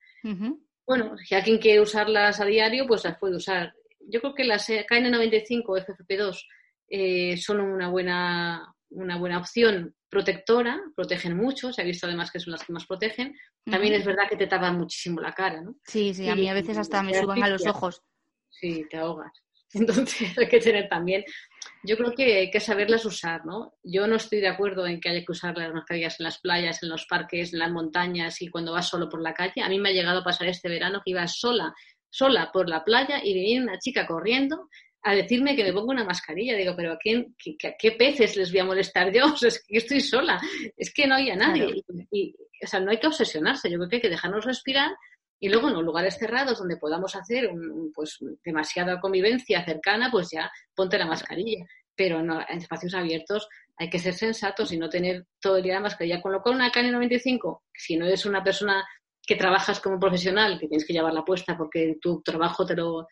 Bueno, si alguien quiere usarlas a diario, pues las puede usar. Yo creo que las KN95 o FFP2 eh, son una buena, una buena opción protectora, protegen mucho, se ha visto además que son las que más protegen. También es verdad que te tapan muchísimo la cara, ¿no? Sí, sí, a mí a veces hasta me suban a los ojos. Sí, te ahogas. Entonces hay que tener también yo creo que hay que saberlas usar, ¿no? Yo no estoy de acuerdo en que haya que usar las mascarillas en las playas, en los parques, en las montañas y cuando vas solo por la calle. A mí me ha llegado a pasar este verano que iba sola, sola por la playa y venía una chica corriendo a decirme que me pongo una mascarilla. Digo, pero ¿a, quién, qué, peces les voy a molestar yo? es que estoy sola. Es que no había nadie. Y, o sea, no hay que obsesionarse. Yo creo que hay que dejarnos respirar y luego en los lugares cerrados donde podamos hacer pues demasiada convivencia cercana, pues ya ponte la mascarilla. Pero en espacios abiertos hay que ser sensatos y no tener todo el día la mascarilla. Con lo cual una KN95, si no eres una persona que trabajas como profesional, que tienes que llevarla puesta porque tu trabajo te lo,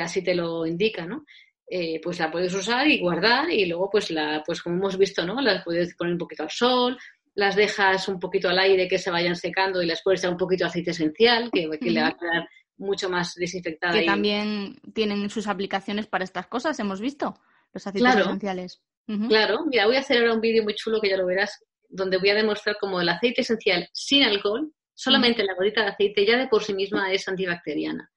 así te lo indica, ¿no? Eh, pues la puedes usar y guardar y luego pues la pues como hemos visto no la puedes poner un poquito al sol las dejas un poquito al aire que se vayan secando y les puedes echar un poquito de aceite esencial, que, le va a quedar mucho más desinfectada. Que también tienen sus aplicaciones para estas cosas, hemos visto, los aceites esenciales. Claro, mira, voy a hacer ahora un vídeo muy chulo que ya lo verás, donde voy a demostrar cómo el aceite esencial sin alcohol, solamente la gotita de aceite ya de por sí misma es antibacteriana.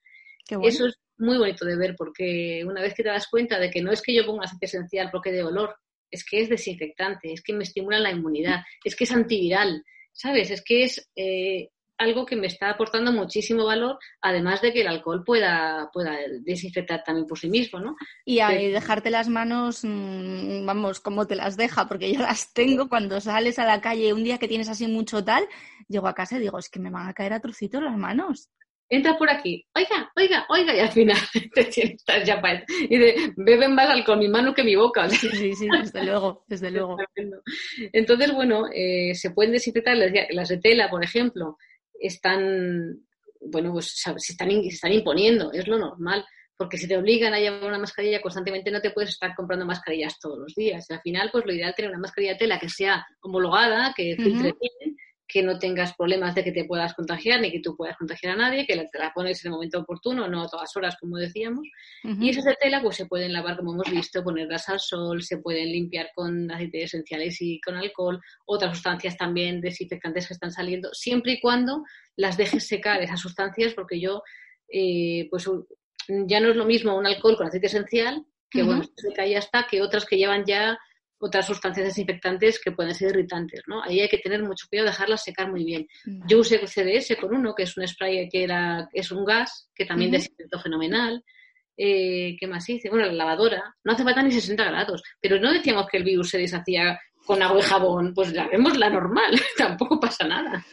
Eso es muy bonito de ver porque una vez que te das cuenta de que no es que yo ponga aceite esencial porque de olor, es que es desinfectante, es que me estimula la inmunidad, es que es antiviral, ¿sabes? Es que es eh, algo que me está aportando muchísimo valor, además de que el alcohol pueda, pueda desinfectar también por sí mismo, ¿no? Y, dejarte las manos, mm, vamos, como te las deja, porque yo las tengo cuando sales a la calle un día que tienes así mucho tal, llego a casa y digo, es que me van a caer a trocitos las manos entra por aquí, oiga, oiga, oiga, y al final te tienes ya para y de, beben más alcohol mi mano que mi boca. Sí, sí, sí, desde luego, desde luego. Entonces, bueno, eh, se pueden desinfectar las de tela, por ejemplo, están, bueno, pues se están, se están imponiendo, es lo normal, porque si te obligan a llevar una mascarilla constantemente no te puedes estar comprando mascarillas todos los días. al final, pues lo ideal es tener una mascarilla de tela que sea homologada, que filtre bien, que no tengas problemas de que te puedas contagiar ni que tú puedas contagiar a nadie, que te la pones en el momento oportuno, no a todas horas, como decíamos. Y esas de tela, pues se pueden lavar, como hemos visto, ponerlas al sol, se pueden limpiar con aceites esenciales y con alcohol, otras sustancias también desinfectantes que están saliendo, siempre y cuando las dejes secar esas sustancias, porque yo, eh, pues ya no es lo mismo un alcohol con aceite esencial, que bueno, se cae ya está, que otras que llevan ya otras sustancias desinfectantes que pueden ser irritantes, ¿no? Ahí hay que tener mucho cuidado, dejarlas secar muy bien. Yo usé el CDS con uno, que es un spray que era, es un gas, que también desinfectó fenomenal. Eh, ¿Qué más hice? Bueno, la lavadora. No hace falta ni 60 grados, pero no decíamos que el virus se deshacía con agua y jabón, pues la vemos la normal, tampoco pasa nada.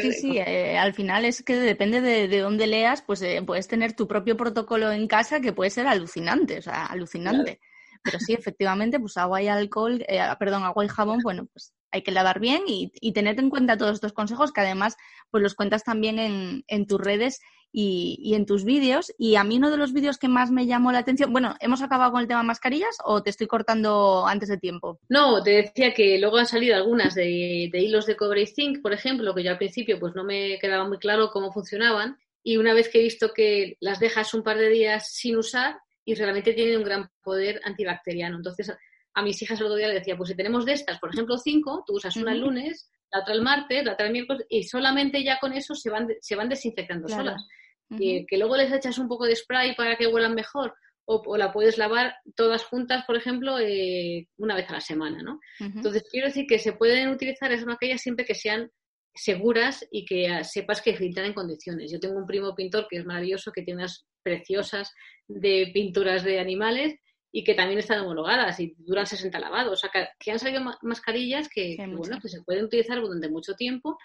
sí, sí, eh, al final es que depende de, de dónde leas, pues eh, puedes tener tu propio protocolo en casa que puede ser alucinante, o sea, alucinante. Pero sí, efectivamente, pues agua y alcohol, eh, perdón, agua y jabón, bueno, pues hay que lavar bien y, tener en cuenta todos estos consejos que además pues los cuentas también en, tus redes y, y, en tus vídeos. Y a mí uno de los vídeos que más me llamó la atención, bueno, ¿hemos acabado con el tema mascarillas o te estoy cortando antes de tiempo? No, te decía que luego han salido algunas de, de hilos de cobre y zinc, por ejemplo, que yo al principio pues no me quedaba muy claro cómo funcionaban. Y una vez que he visto que las dejas un par de días sin usar, y realmente tienen un gran poder antibacteriano. Entonces, a mis hijas el otro día le decía, pues si tenemos de estas, por ejemplo, cinco, tú usas una el lunes, la otra el martes, la otra el miércoles, y solamente ya con eso se van, se van desinfectando solas. y que luego les echas un poco de spray para que huelan mejor, o, la puedes lavar todas juntas, por ejemplo, eh, una vez a la semana, ¿no? Entonces, quiero decir que se pueden utilizar esas mascarillas siempre que sean seguras y que sepas que filtran en condiciones. Yo tengo un primo pintor que es maravilloso, que tiene unas preciosas de pinturas de animales y que también están homologadas y duran 60 lavados. O sea, que, han salido mascarillas que, bueno, que se pueden utilizar durante mucho tiempo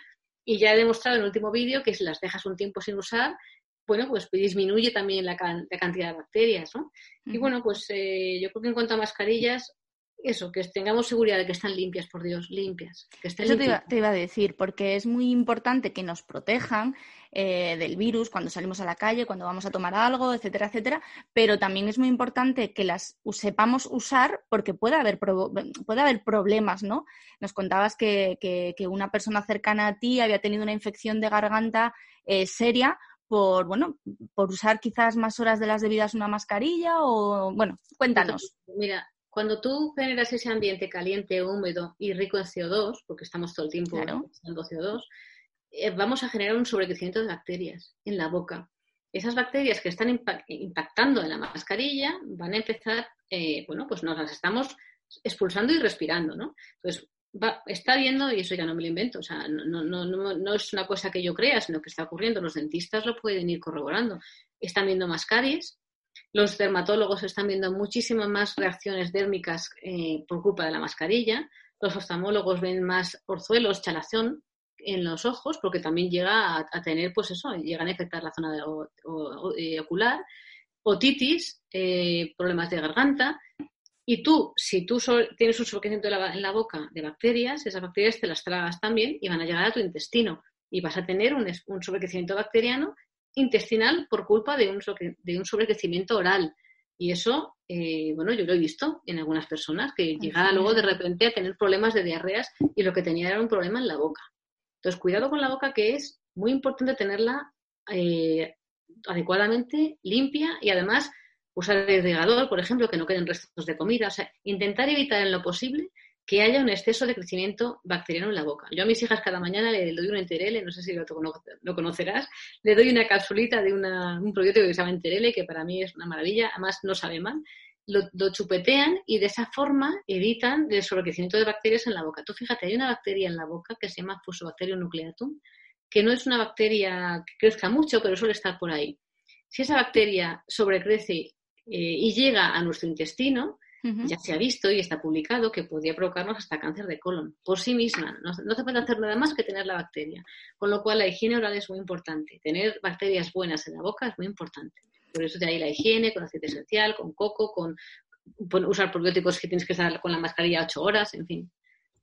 y ya he demostrado en el último vídeo que si las dejas un tiempo sin usar, bueno, pues disminuye también la, cantidad de bacterias, ¿no? Y bueno, pues eh, yo creo que en cuanto a mascarillas, eso, que tengamos seguridad de que están limpias, por Dios, limpias. Que estén eso Te, iba, a decir, porque es muy importante que nos protejan eh, del virus cuando salimos a la calle, cuando vamos a tomar algo, etcétera, etcétera, pero también es muy importante que las sepamos usar porque puede haber, puede haber problemas, ¿no? Nos contabas que, que, una persona cercana a ti había tenido una infección de garganta eh, seria por, bueno, por usar quizás más horas de las debidas una mascarilla o, bueno, cuéntanos. Mira, cuando tú generas ese ambiente caliente, húmedo y rico en CO2, porque estamos todo el tiempo claro. CO2, eh, vamos a generar un sobrecrecimiento de bacterias en la boca. Esas bacterias que están impactando en la mascarilla van a empezar, eh, bueno, pues nos las estamos expulsando y respirando, ¿no? Entonces, está viendo, y eso ya no me lo invento, o sea, no, no, no, no, es una cosa que yo crea, sino que está ocurriendo. Los dentistas lo pueden ir corroborando. Están viendo más caries, los dermatólogos están viendo muchísimas más reacciones dérmicas eh, por culpa de la mascarilla. Los oftalmólogos ven más orzuelos, chalazón en los ojos, porque también llega a, tener, pues eso, llegan a afectar la zona eh, ocular, otitis, eh, problemas de garganta. Y tú, si tú tienes un sobrecrecimiento en la, boca de bacterias, esas bacterias te las tragas también y van a llegar a tu intestino. Y vas a tener un, un sobrecrecimiento bacteriano intestinal por culpa de un, de un sobrecrecimiento oral. Y eso, eh, bueno, yo lo he visto en algunas personas que llegaban luego de repente a tener problemas de diarreas y lo que tenía era un problema en la boca. Entonces, cuidado con la boca, que es muy importante tenerla eh, adecuadamente limpia y además usar el irrigador, por ejemplo, que no queden restos de comida. O sea, intentar evitar en lo posible que haya un exceso de crecimiento bacteriano en la boca. Yo a mis hijas cada mañana le doy un enterele, no sé si lo, conocerás, le doy una capsulita de un probiótico que se llama enterele, que para mí es una maravilla, además no sabe mal. Lo, chupetean y de esa forma evitan el sobrecrecimiento de bacterias en la boca. Tú fíjate, hay una bacteria en la boca que se llama Fusobacterium nucleatum, que no es una bacteria que crezca mucho, pero suele estar por ahí. Si esa bacteria sobrecrece eh, y llega a nuestro intestino, ya se ha visto y está publicado que podría provocarnos hasta cáncer de colon por sí misma. No, no se puede hacer nada más que tener la bacteria. Con lo cual la higiene oral es muy importante. Tener bacterias buenas en la boca es muy importante. Por eso de ahí la higiene con aceite esencial, con coco, con, usar probióticos que tienes que estar con la mascarilla ocho horas, en fin.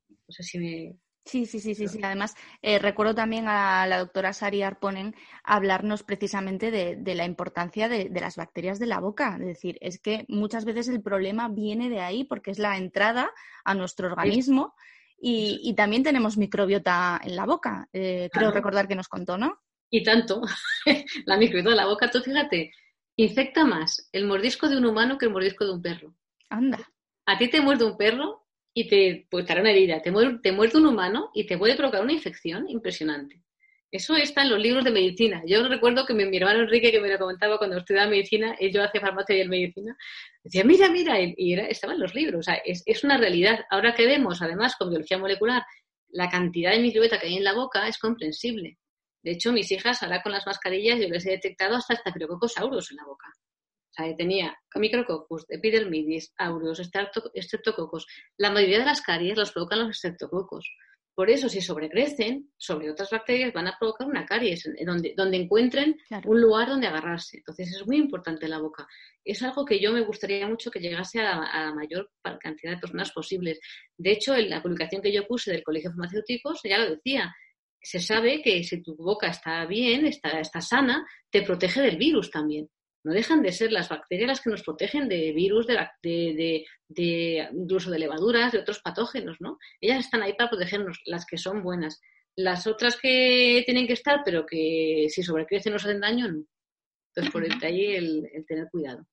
No sé si me, Sí, sí, sí, sí, sí. Además, eh, recuerdo también a la doctora Sari Arponen hablarnos precisamente de, la importancia de, las bacterias de la boca. Es decir, es que muchas veces el problema viene de ahí porque es la entrada a nuestro organismo y, también tenemos microbiota en la boca. Eh, creo recordar que nos contó, ¿no? Y tanto. la microbiota de la boca, tú fíjate, infecta más el mordisco de un humano que el mordisco de un perro. Anda. A ti te muerde un perro y te pues, te hará una herida, te muerde, te muerde un humano y te puede provocar una infección impresionante. Eso está en los libros de medicina. Yo recuerdo que mi, hermano Enrique, que me lo comentaba cuando estudiaba medicina, y yo hacía farmacia y él medicina, decía, mira, mira, y era, estaba en los libros. O sea, es, es, una realidad. Ahora que vemos, además, con biología molecular, la cantidad de microbiota que hay en la boca es comprensible. De hecho, mis hijas, ahora con las mascarillas, yo les he detectado hasta estafilococcus aureus en la boca tenía Micrococcus, Epidermidis, Aureus, Streptococcus. La mayoría de las caries las provocan los Streptococcus. Por eso, si sobrecrecen sobre otras bacterias, van a provocar una caries, donde, donde encuentren un lugar donde agarrarse. Entonces, es muy importante la boca. Es algo que yo me gustaría mucho que llegase a la, mayor cantidad de personas posibles. De hecho, en la publicación que yo puse del Colegio de Farmacéuticos, ya lo decía, se sabe que si tu boca está bien, está, está sana, te protege del virus también no dejan de ser las bacterias las que nos protegen de virus, de, de, de, incluso de levaduras, de otros patógenos, ¿no? Ellas están ahí para protegernos, las que son buenas. Las otras que tienen que estar, pero que si sobrecrecen nos hacen daño, no. Entonces, por ahí el, el tener cuidado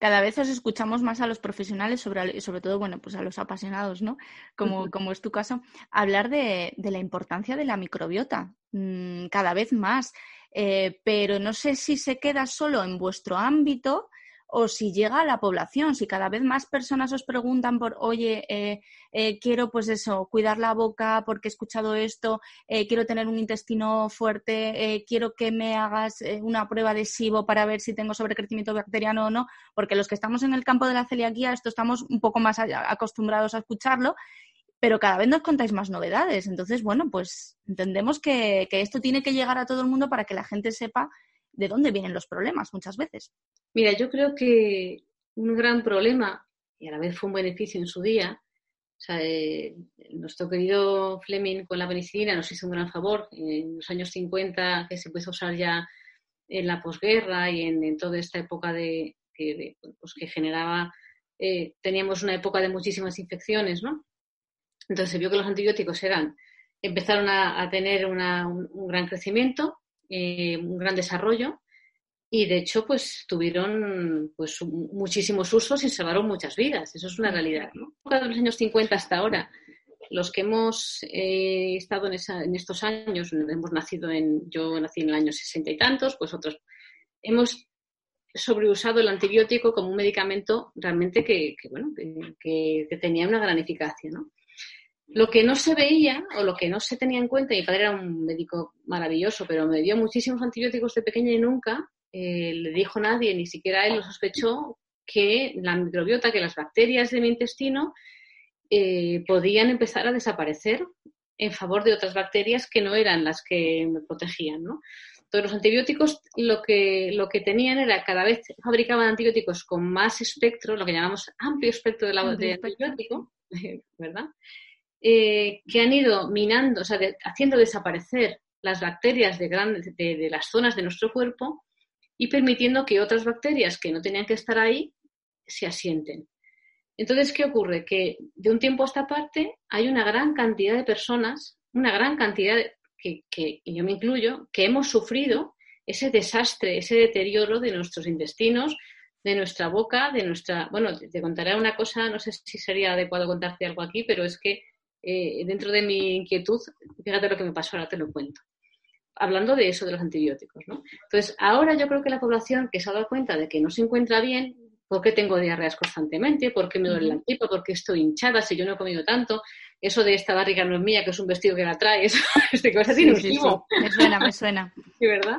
cada vez os escuchamos más a los profesionales, sobre, sobre todo, bueno, pues a los apasionados, ¿no? Como, como es tu caso, hablar de, de la importancia de la microbiota, mm, cada vez más. Eh, pero no sé si se queda solo en vuestro ámbito o si llega a la población, si cada vez más personas os preguntan por, oye, eh, eh, quiero pues eso, cuidar la boca porque he escuchado esto, quiero tener un intestino fuerte, quiero que me hagas una prueba de SIBO para ver si tengo sobrecrecimiento bacteriano o no, porque los que estamos en el campo de la celiaquía, esto estamos un poco más acostumbrados a escucharlo pero cada vez nos contáis más novedades. Entonces, bueno, pues entendemos que, esto tiene que llegar a todo el mundo para que la gente sepa de dónde vienen los problemas muchas veces. Mira, yo creo que un gran problema, y a la vez fue un beneficio en su día, eh, nuestro querido Fleming con la penicilina nos hizo un gran favor en los años 50, que se empezó a usar ya en la posguerra y en, toda esta época de, que, pues que generaba, eh, teníamos una época de muchísimas infecciones, ¿no? Entonces se vio que los antibióticos eran, empezaron a, tener un, gran crecimiento, eh, un gran desarrollo y de hecho pues tuvieron pues muchísimos usos y salvaron muchas vidas. Eso es una realidad. ¿no? De los años 50 hasta ahora, los que hemos eh, estado en, estos años, hemos nacido en, yo nací en el año sesenta y tantos, pues otros, hemos sobreusado el antibiótico como un medicamento realmente que, bueno, que, tenía una gran eficacia, ¿no? Lo que no se veía o lo que no se tenía en cuenta, mi padre era un médico maravilloso, pero me dio muchísimos antibióticos de pequeña y nunca eh, le dijo nadie, ni siquiera él lo sospechó, que la microbiota, que las bacterias de mi intestino eh, podían empezar a desaparecer en favor de otras bacterias que no eran las que me protegían, ¿no? Todos los antibióticos lo que, lo que tenían era cada vez fabricaban antibióticos con más espectro, lo que llamamos amplio espectro de, la, de antibiótico, ¿verdad? Eh, que han ido minando, o sea, haciendo desaparecer las bacterias de, grandes, de, las zonas de nuestro cuerpo y permitiendo que otras bacterias que no tenían que estar ahí se asienten. Entonces, ¿qué ocurre? Que de un tiempo a esta parte hay una gran cantidad de personas, una gran cantidad, que, que y yo me incluyo, que hemos sufrido ese desastre, ese deterioro de nuestros intestinos, de nuestra boca, de nuestra... Bueno, te contaré una cosa, no sé si sería adecuado contarte algo aquí, pero es que eh, dentro de mi inquietud, fíjate lo que me pasó, ahora te lo cuento. Hablando de eso, de los antibióticos, ¿no? Entonces, ahora yo creo que la población que se ha dado cuenta de que no se encuentra bien, ¿por qué tengo diarreas constantemente? ¿Por qué me duele la tripa? ¿Por qué estoy hinchada si yo no he comido tanto? Eso de esta barriga no es mía, que es un vestido que la traes, este cosa así, sí, sí, sí. Me suena, me suena. Sí, ¿verdad?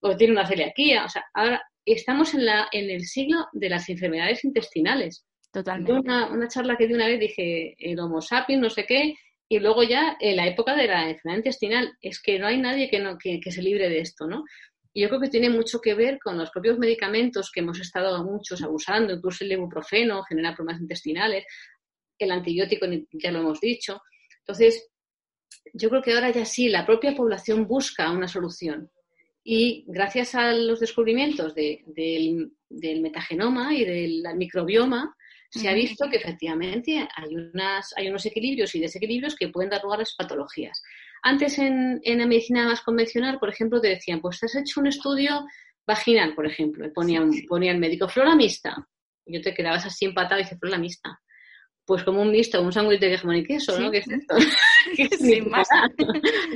O tiene una celiaquía, o sea, ahora estamos en, la, en el siglo de las enfermedades intestinales. Totalmente. Una, una charla que di una vez dije el Homo sapiens, no sé qué, y luego ya en la época de la enfermedad intestinal. Es que no hay nadie que, no, que, que se libre de esto, ¿no? Y yo creo que tiene mucho que ver con los propios medicamentos que hemos estado muchos abusando, incluso el ibuprofeno genera problemas intestinales, el antibiótico ya lo hemos dicho. Entonces, yo creo que ahora ya sí, la propia población busca una solución. Y gracias a los descubrimientos de, del, del, metagenoma y del microbioma, se ha visto que efectivamente hay, unas, hay unos equilibrios y desequilibrios que pueden dar lugar a las patologías. Antes en, en, la medicina más convencional, por ejemplo, te decían, pues te has hecho un estudio vaginal, por ejemplo, y ponían, ponía el médico floramista. Y yo te quedabas así empatado y dices, floramista pues como un mixto, un sándwich de jamón y queso, ¿no? ¿Qué es esto? Sin más.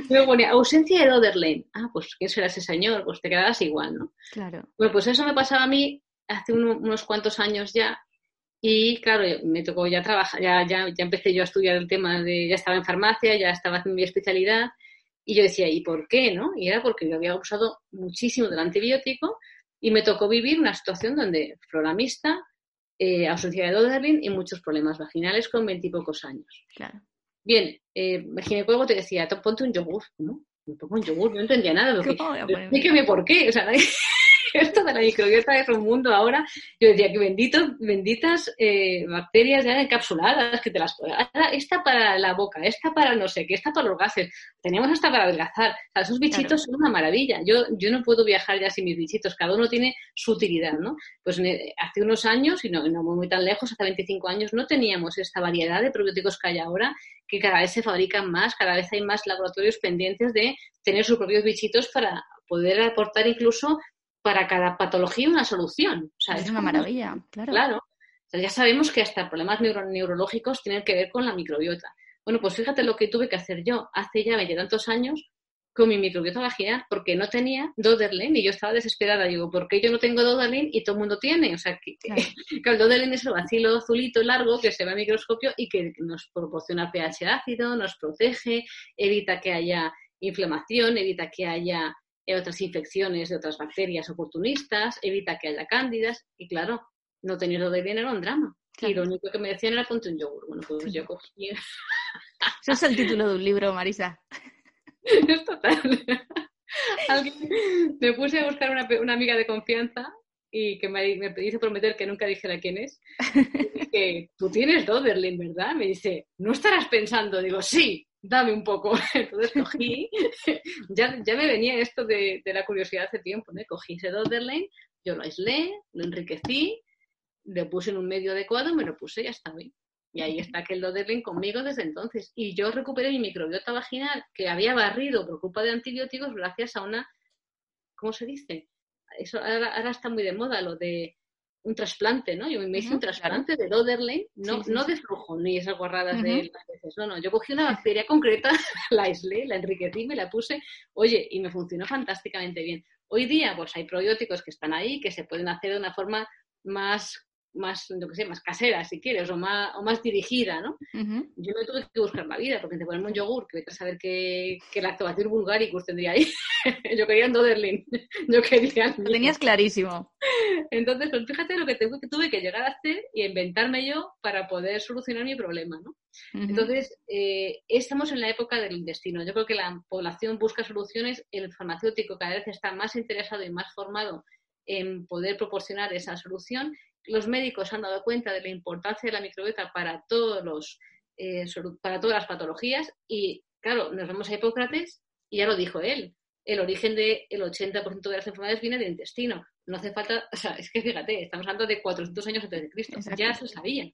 Luego ponía ausencia de Doderlein. Ah, pues ¿quién será ese señor? Pues te quedarás igual, ¿no? Claro. Bueno, pues eso me pasaba a mí hace unos cuantos años ya. Y claro, me tocó ya trabajar, ya, ya, ya empecé yo a estudiar el tema de, ya estaba en farmacia, ya estaba haciendo mi especialidad. Y yo decía, ¿y por qué, no? Y era porque yo había usado muchísimo del antibiótico y me tocó vivir una situación donde floramista, eh, ausencia de Doderlin y muchos problemas vaginales con veintipocos años. Claro. Bien, eh, el ginecólogo te decía, ponte un yogur, ¿no? Me pongo un yogur, no entendía nada. Lo que, explíqueme por qué. O sea, esto de la microbiota es un mundo ahora. Yo decía que bendito, benditas eh, bacterias ya encapsuladas, que te las esta para la boca, esta para no sé qué, esta para los gases. Tenemos hasta para adelgazar. O sea, esos bichitos son una maravilla. Yo, yo no puedo viajar ya sin mis bichitos, cada uno tiene su utilidad, ¿no? Pues hace unos años, y no, no muy tan lejos, hace 25 años, no teníamos esta variedad de probióticos que hay ahora, que cada vez se fabrican más, cada vez hay más laboratorios pendientes de tener sus propios bichitos para poder aportar incluso para cada patología una solución. O sea, es, una maravilla, claro. Claro. ya sabemos que hasta problemas neurológicos tienen que ver con la microbiota. Bueno, pues fíjate lo que tuve que hacer yo hace ya tantos años con mi microbiota vaginal porque no tenía Doderlin y yo estaba desesperada. Digo, ¿por qué yo no tengo Doderlin y todo el mundo tiene? O sea, que, claro. el Doderlin es el vacilo azulito largo que se ve al microscopio y que nos proporciona pH ácido, nos protege, evita que haya inflamación, evita que haya otras infecciones de otras bacterias oportunistas, evita que haya cándidas y claro, no tenerlo de bien era un drama. Y lo único que me decían era ponte un yogur. Bueno, pues yo cogí. Eso es el título de un libro, Marisa. es total. me puse a buscar una, una, amiga de confianza y que me, me hizo prometer que nunca dijera quién es. Y que tú tienes Doberlin, ¿verdad? Me dice, ¿no estarás pensando? Digo, sí dame un poco. Entonces cogí, ya, ya me venía esto de, de la curiosidad hace tiempo, ¿no? Cogí ese Doderlein, yo lo aislé, lo enriquecí, lo puse en un medio adecuado, me lo puse y ya está bien. Y ahí está aquel Doderlein conmigo desde entonces. Y yo recuperé mi microbiota vaginal que había barrido por culpa de antibióticos gracias a una, ¿cómo se dice? Eso ahora, ahora está muy de moda, lo de un trasplante, ¿no? Yo me hice un trasplante de Doderlein, no, no de flujo, ni esas guarradas de las veces. No, no, yo cogí una bacteria concreta, la aislé, la enriquecí, me la puse, oye, y me funcionó fantásticamente bien. Hoy día, pues hay probióticos que están ahí, que se pueden hacer de una forma más más, yo que sé, más casera, si quieres, o más, o más dirigida, ¿no? Uh -huh. Yo me tuve que buscar la vida, porque te ponen un yogur, que vete a saber qué, qué lactobacillus vulgaricus tendría ahí. yo quería un Doderlin, yo quería... Lo tenías clarísimo. Entonces, pues fíjate lo que, te, que, tuve que llegar a hacer y inventarme yo para poder solucionar mi problema, ¿no? Uh -huh. Entonces, eh, estamos en la época del intestino. Yo creo que la población busca soluciones, el farmacéutico cada vez está más interesado y más formado en poder proporcionar esa solución los médicos han dado cuenta de la importancia de la microbiota para todos los eh, para todas las patologías y claro, nos vemos a Hipócrates y ya lo dijo él. el origen del 80% de las enfermedades viene del intestino. No hace falta, o sea, es que fíjate, estamos hablando de 400 años antes de Cristo, ya se sabía.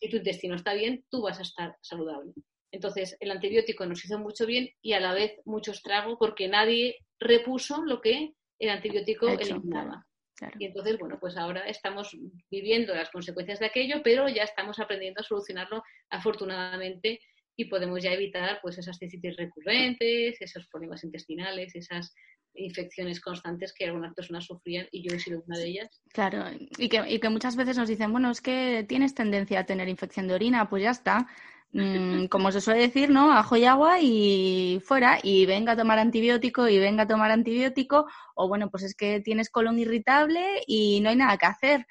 Si tu intestino está bien, tú vas a estar saludable. Entonces, el antibiótico nos hizo mucho bien y a la vez mucho estrago porque nadie repuso lo que el antibiótico eliminaba. Y entonces, bueno, pues ahora estamos viviendo las consecuencias de aquello, pero ya estamos aprendiendo a solucionarlo afortunadamente y podemos ya evitar pues esas cistitis recurrentes, esos problemas intestinales, esas infecciones constantes que algunas personas sufrían y yo he sido una de ellas. Claro, y que, y que muchas veces nos dicen, bueno, es que tienes tendencia a tener infección de orina, pues ya está. Mm, como se suele decir, ¿no? Ajo y agua y fuera, y venga a tomar antibiótico y venga a tomar antibiótico, o bueno, pues es que tienes colon irritable y no hay nada que hacer.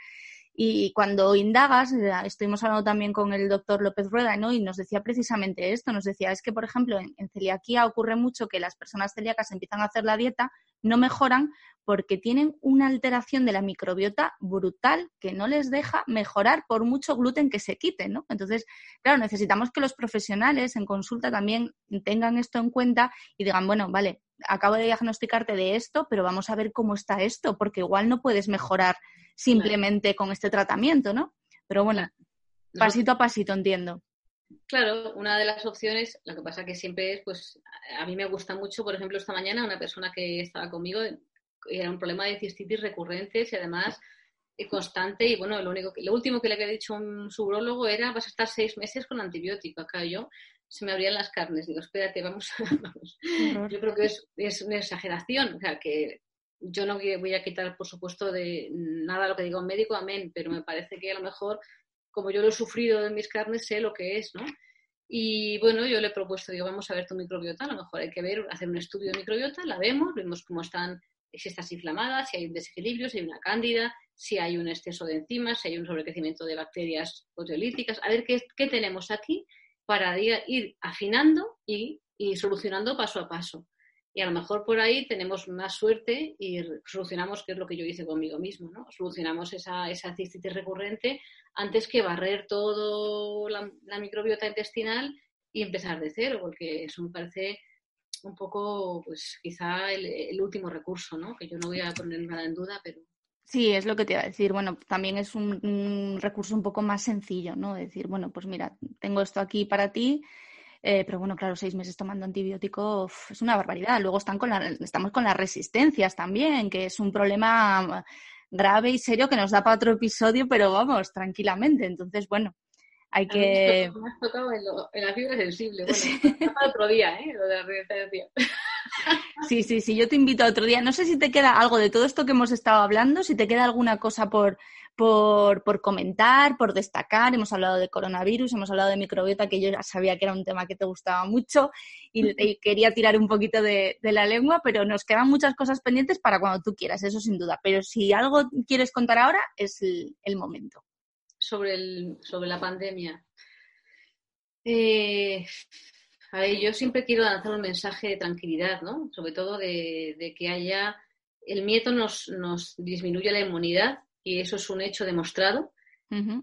Y cuando indagas, eh, estuvimos hablando también con el doctor López Rueda, ¿no? Y nos decía precisamente esto, nos decía, es que, por ejemplo, en, celiaquía ocurre mucho que las personas celíacas empiezan a hacer la dieta, no mejoran porque tienen una alteración de la microbiota brutal que no les deja mejorar por mucho gluten que se quite, ¿no? Entonces, claro, necesitamos que los profesionales en consulta también tengan esto en cuenta y digan, bueno, vale, acabo de diagnosticarte de esto, pero vamos a ver cómo está esto, porque igual no puedes mejorar simplemente con este tratamiento, ¿no? Pero bueno, pasito a pasito entiendo. Claro, una de las opciones, lo que pasa que siempre es, pues, a mí me gusta mucho, por ejemplo, esta mañana una persona que estaba conmigo era un problema de cistitis recurrentes y además constante y bueno, lo único lo último que le había dicho un subrólogo era vas a estar seis meses con antibiótico. Acá yo se me abrían las carnes. Digo, espérate, vamos, vamos. Yo creo que es, es, una exageración, o sea, que yo no voy a quitar, por supuesto, de nada lo que diga un médico, amén, pero me parece que a lo mejor, como yo lo he sufrido en mis carnes, sé lo que es, ¿no? Y bueno, yo le he propuesto, digo, vamos a ver tu microbiota, a lo mejor hay que ver, hacer un estudio de microbiota, la vemos, vemos cómo están, si estás inflamada, si hay un desequilibrio, si hay una cándida, si hay un exceso de enzimas, si hay un sobrecrecimiento de bacterias proteolíticas, a ver qué, qué tenemos aquí para ir afinando y, y solucionando paso a paso y a lo mejor por ahí tenemos más suerte y solucionamos, que es lo que yo hice conmigo mismo, ¿no? Solucionamos esa, esa cistitis recurrente antes que barrer todo la, microbiota intestinal y empezar de cero, porque eso me parece un poco, pues quizá el, último recurso, ¿no? Que yo no voy a poner nada en duda, pero... Sí, es lo que te iba a decir. Bueno, también es un, un recurso un poco más sencillo, ¿no? Decir, bueno, pues mira, tengo esto aquí para ti, eh, pero bueno, claro, seis meses tomando antibiótico es una barbaridad. Luego están con estamos con las resistencias también, que es un problema grave y serio que nos da para otro episodio, pero vamos, tranquilamente. Entonces, bueno, hay que... Me has tocado en, la fibra sensible. Bueno, para otro día, ¿eh? Lo de la resistencia. Sí, sí, sí, yo te invito a otro día. No sé si te queda algo de todo esto que hemos estado hablando, si te queda alguna cosa por, por, por, comentar, por destacar. Hemos hablado de coronavirus, hemos hablado de microbiota, que yo ya sabía que era un tema que te gustaba mucho y, quería tirar un poquito de, la lengua, pero nos quedan muchas cosas pendientes para cuando tú quieras, eso sin duda. Pero si algo quieres contar ahora, es el, momento. Sobre, el, sobre la pandemia. Eh, yo siempre quiero lanzar un mensaje de tranquilidad, ¿no? Sobre todo de, que haya. El miedo nos, nos disminuye la inmunidad y eso es un hecho demostrado.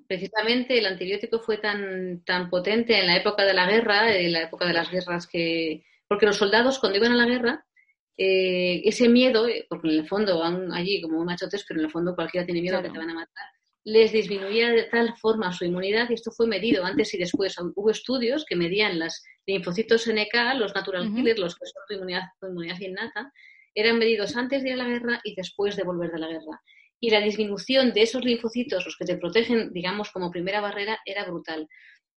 Precisamente el antibiótico fue tan, tan potente en la época de la guerra, en la época de las guerras que... Porque los soldados cuando iban a la guerra, eh, ese miedo, eh, porque en el fondo van allí como machotes, pero en el fondo cualquiera tiene miedo de que te van a matar, les disminuía de tal forma su inmunidad y esto fue medido antes y después. Hubo estudios que medían las linfocitos NK, los natural killers, los que son tu inmunidad, tu inmunidad innata, eran medidos antes de ir a la guerra y después de volver de la guerra y la disminución de esos linfocitos, los que te protegen, digamos, como primera barrera, era brutal.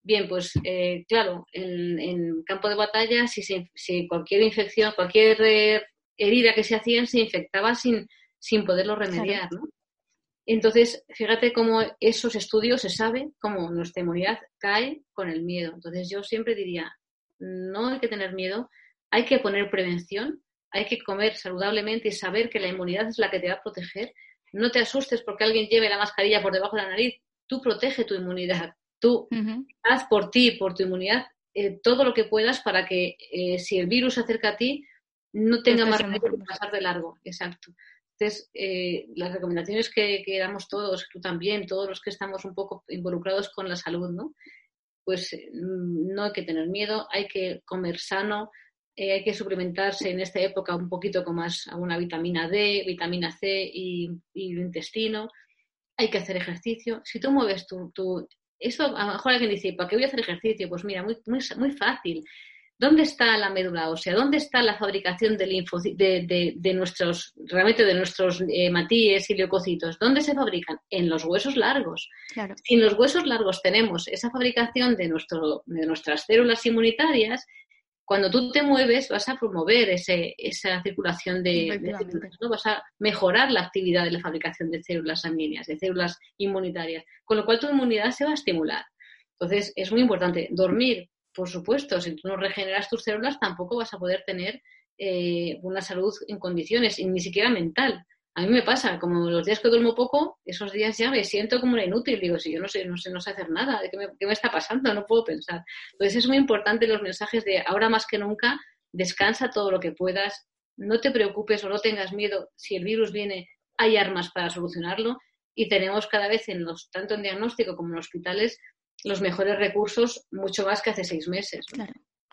Bien, pues eh, claro, en, campo de batalla, si, si cualquier infección, cualquier eh, herida que se hacían se infectaba sin, sin poderlo remediar, ¿no? Entonces, fíjate cómo esos estudios se sabe cómo nuestra inmunidad cae con el miedo. Entonces, yo siempre diría, no hay que tener miedo, hay que poner prevención, hay que comer saludablemente y saber que la inmunidad es la que te va a proteger no te asustes porque alguien lleve la mascarilla por debajo de la nariz. Tú protege tu inmunidad. Tú haz por ti, por tu inmunidad, eh, todo lo que puedas para que eh, si el virus se acerca a ti, no tenga más remedio que pasar de largo. Exacto. Entonces, eh, las recomendaciones que, damos todos, tú también, todos los que estamos un poco involucrados con la salud, ¿no? Pues no hay que tener miedo, hay que comer sano, eh, hay que suplementarse en esta época un poquito con más alguna vitamina D, vitamina C y, el intestino. Hay que hacer ejercicio. Si tú mueves tu, tu, Eso a lo mejor alguien dice, ¿para qué voy a hacer ejercicio? Pues mira, muy, muy fácil. ¿Dónde está la médula ósea? ¿Dónde está la fabricación de, linfo, de, de, nuestros, realmente de nuestros eh, matíes y leucocitos? ¿Dónde se fabrican? En los huesos largos. Claro. Si en los huesos largos tenemos esa fabricación de, nuestro, de nuestras células inmunitarias, cuando tú te mueves vas a promover ese, esa circulación de, células, ¿no? vas a mejorar la actividad de la fabricación de células sanguíneas, de células inmunitarias, con lo cual tu inmunidad se va a estimular. Entonces, es muy importante dormir, por supuesto, si tú no regeneras tus células tampoco vas a poder tener eh, una salud en condiciones, ni siquiera mental. A mí me pasa, como los días que duermo poco, esos días ya me siento como una inútil. Digo, si yo no sé, no sé, no sé hacer nada, ¿qué me, ¿qué me está pasando? No puedo pensar. Entonces es muy importante los mensajes de ahora más que nunca, descansa todo lo que puedas, no te preocupes o no tengas miedo. Si el virus viene, hay armas para solucionarlo y tenemos cada vez, en los, tanto en diagnóstico como en hospitales, los mejores recursos, mucho más que hace seis meses. Claro.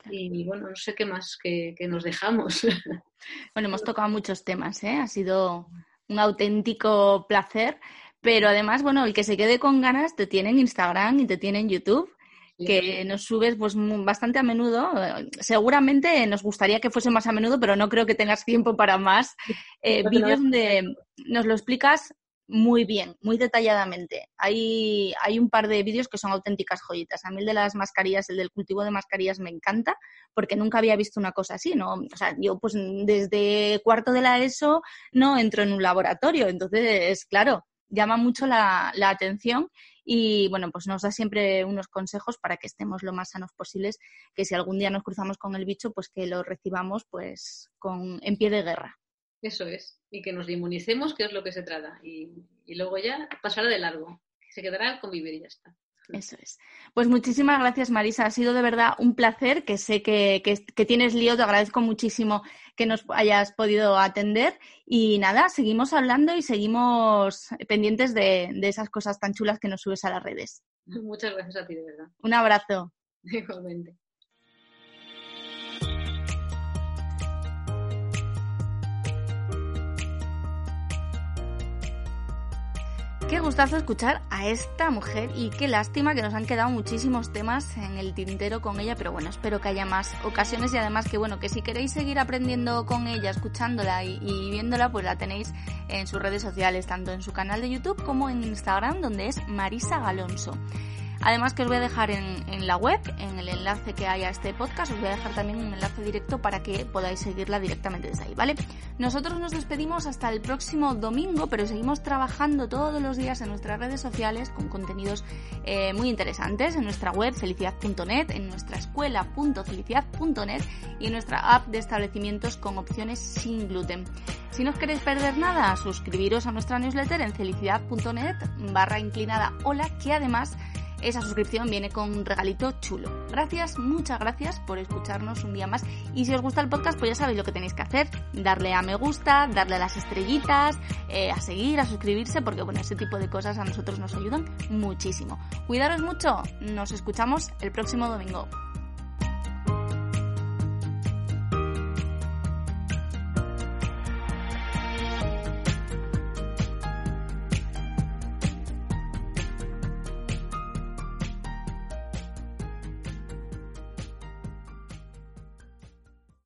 Y bueno, no sé qué más que, que nos dejamos. Bueno, hemos tocado muchos temas, ¿eh? Ha sido un auténtico placer. Pero además, bueno, el que se quede con ganas te tiene en Instagram y te tiene en YouTube, que nos subes pues bastante a menudo. Seguramente nos gustaría que fuese más a menudo, pero no creo que tengas tiempo para más eh, vídeos donde nos lo explicas muy bien, muy detalladamente. Hay, hay un par de vídeos que son auténticas joyitas. A mí el de las mascarillas, el del cultivo de mascarillas me encanta porque nunca había visto una cosa así, ¿no? O sea, yo pues desde cuarto de la ESO no entro en un laboratorio, entonces, claro, llama mucho la, la atención y bueno, pues nos da siempre unos consejos para que estemos lo más sanos posibles, que si algún día nos cruzamos con el bicho, pues que lo recibamos pues con en pie de guerra. Eso es, y que nos inmunicemos, que es lo que se trata, y, y luego ya pasará de largo, se quedará convivir y ya está. Eso es. Pues muchísimas gracias, Marisa. Ha sido de verdad un placer, que sé que, que, tienes lío. Te agradezco muchísimo que nos hayas podido atender. Y nada, seguimos hablando y seguimos pendientes de, de esas cosas tan chulas que nos subes a las redes. Muchas gracias a ti, de verdad. Un abrazo. Igualmente. Qué gustazo escuchar a esta mujer y qué lástima que nos han quedado muchísimos temas en el tintero con ella, pero bueno, espero que haya más ocasiones y además que bueno, que si queréis seguir aprendiendo con ella, escuchándola y, y viéndola, pues la tenéis en sus redes sociales, tanto en su canal de YouTube como en Instagram, donde es Marisa Galonso. Además que os voy a dejar en, la web, en el enlace que hay a este podcast, os voy a dejar también un enlace directo para que podáis seguirla directamente desde ahí, ¿vale? Nosotros nos despedimos hasta el próximo domingo, pero seguimos trabajando todos los días en nuestras redes sociales con contenidos eh, muy interesantes en nuestra web felicidad.net, en nuestra escuela.felicidad.net y en nuestra app de establecimientos con opciones sin gluten. Si no os queréis perder nada, suscribiros a nuestra newsletter en felicidad.net barra inclinada hola, que además esa suscripción viene con un regalito chulo. Gracias, muchas gracias por escucharnos un día más. Y si os gusta el podcast, pues ya sabéis lo que tenéis que hacer. Darle a me gusta, darle a las estrellitas, eh, a seguir, a suscribirse, porque bueno, ese tipo de cosas a nosotros nos ayudan muchísimo. Cuidaros mucho, nos escuchamos el próximo domingo.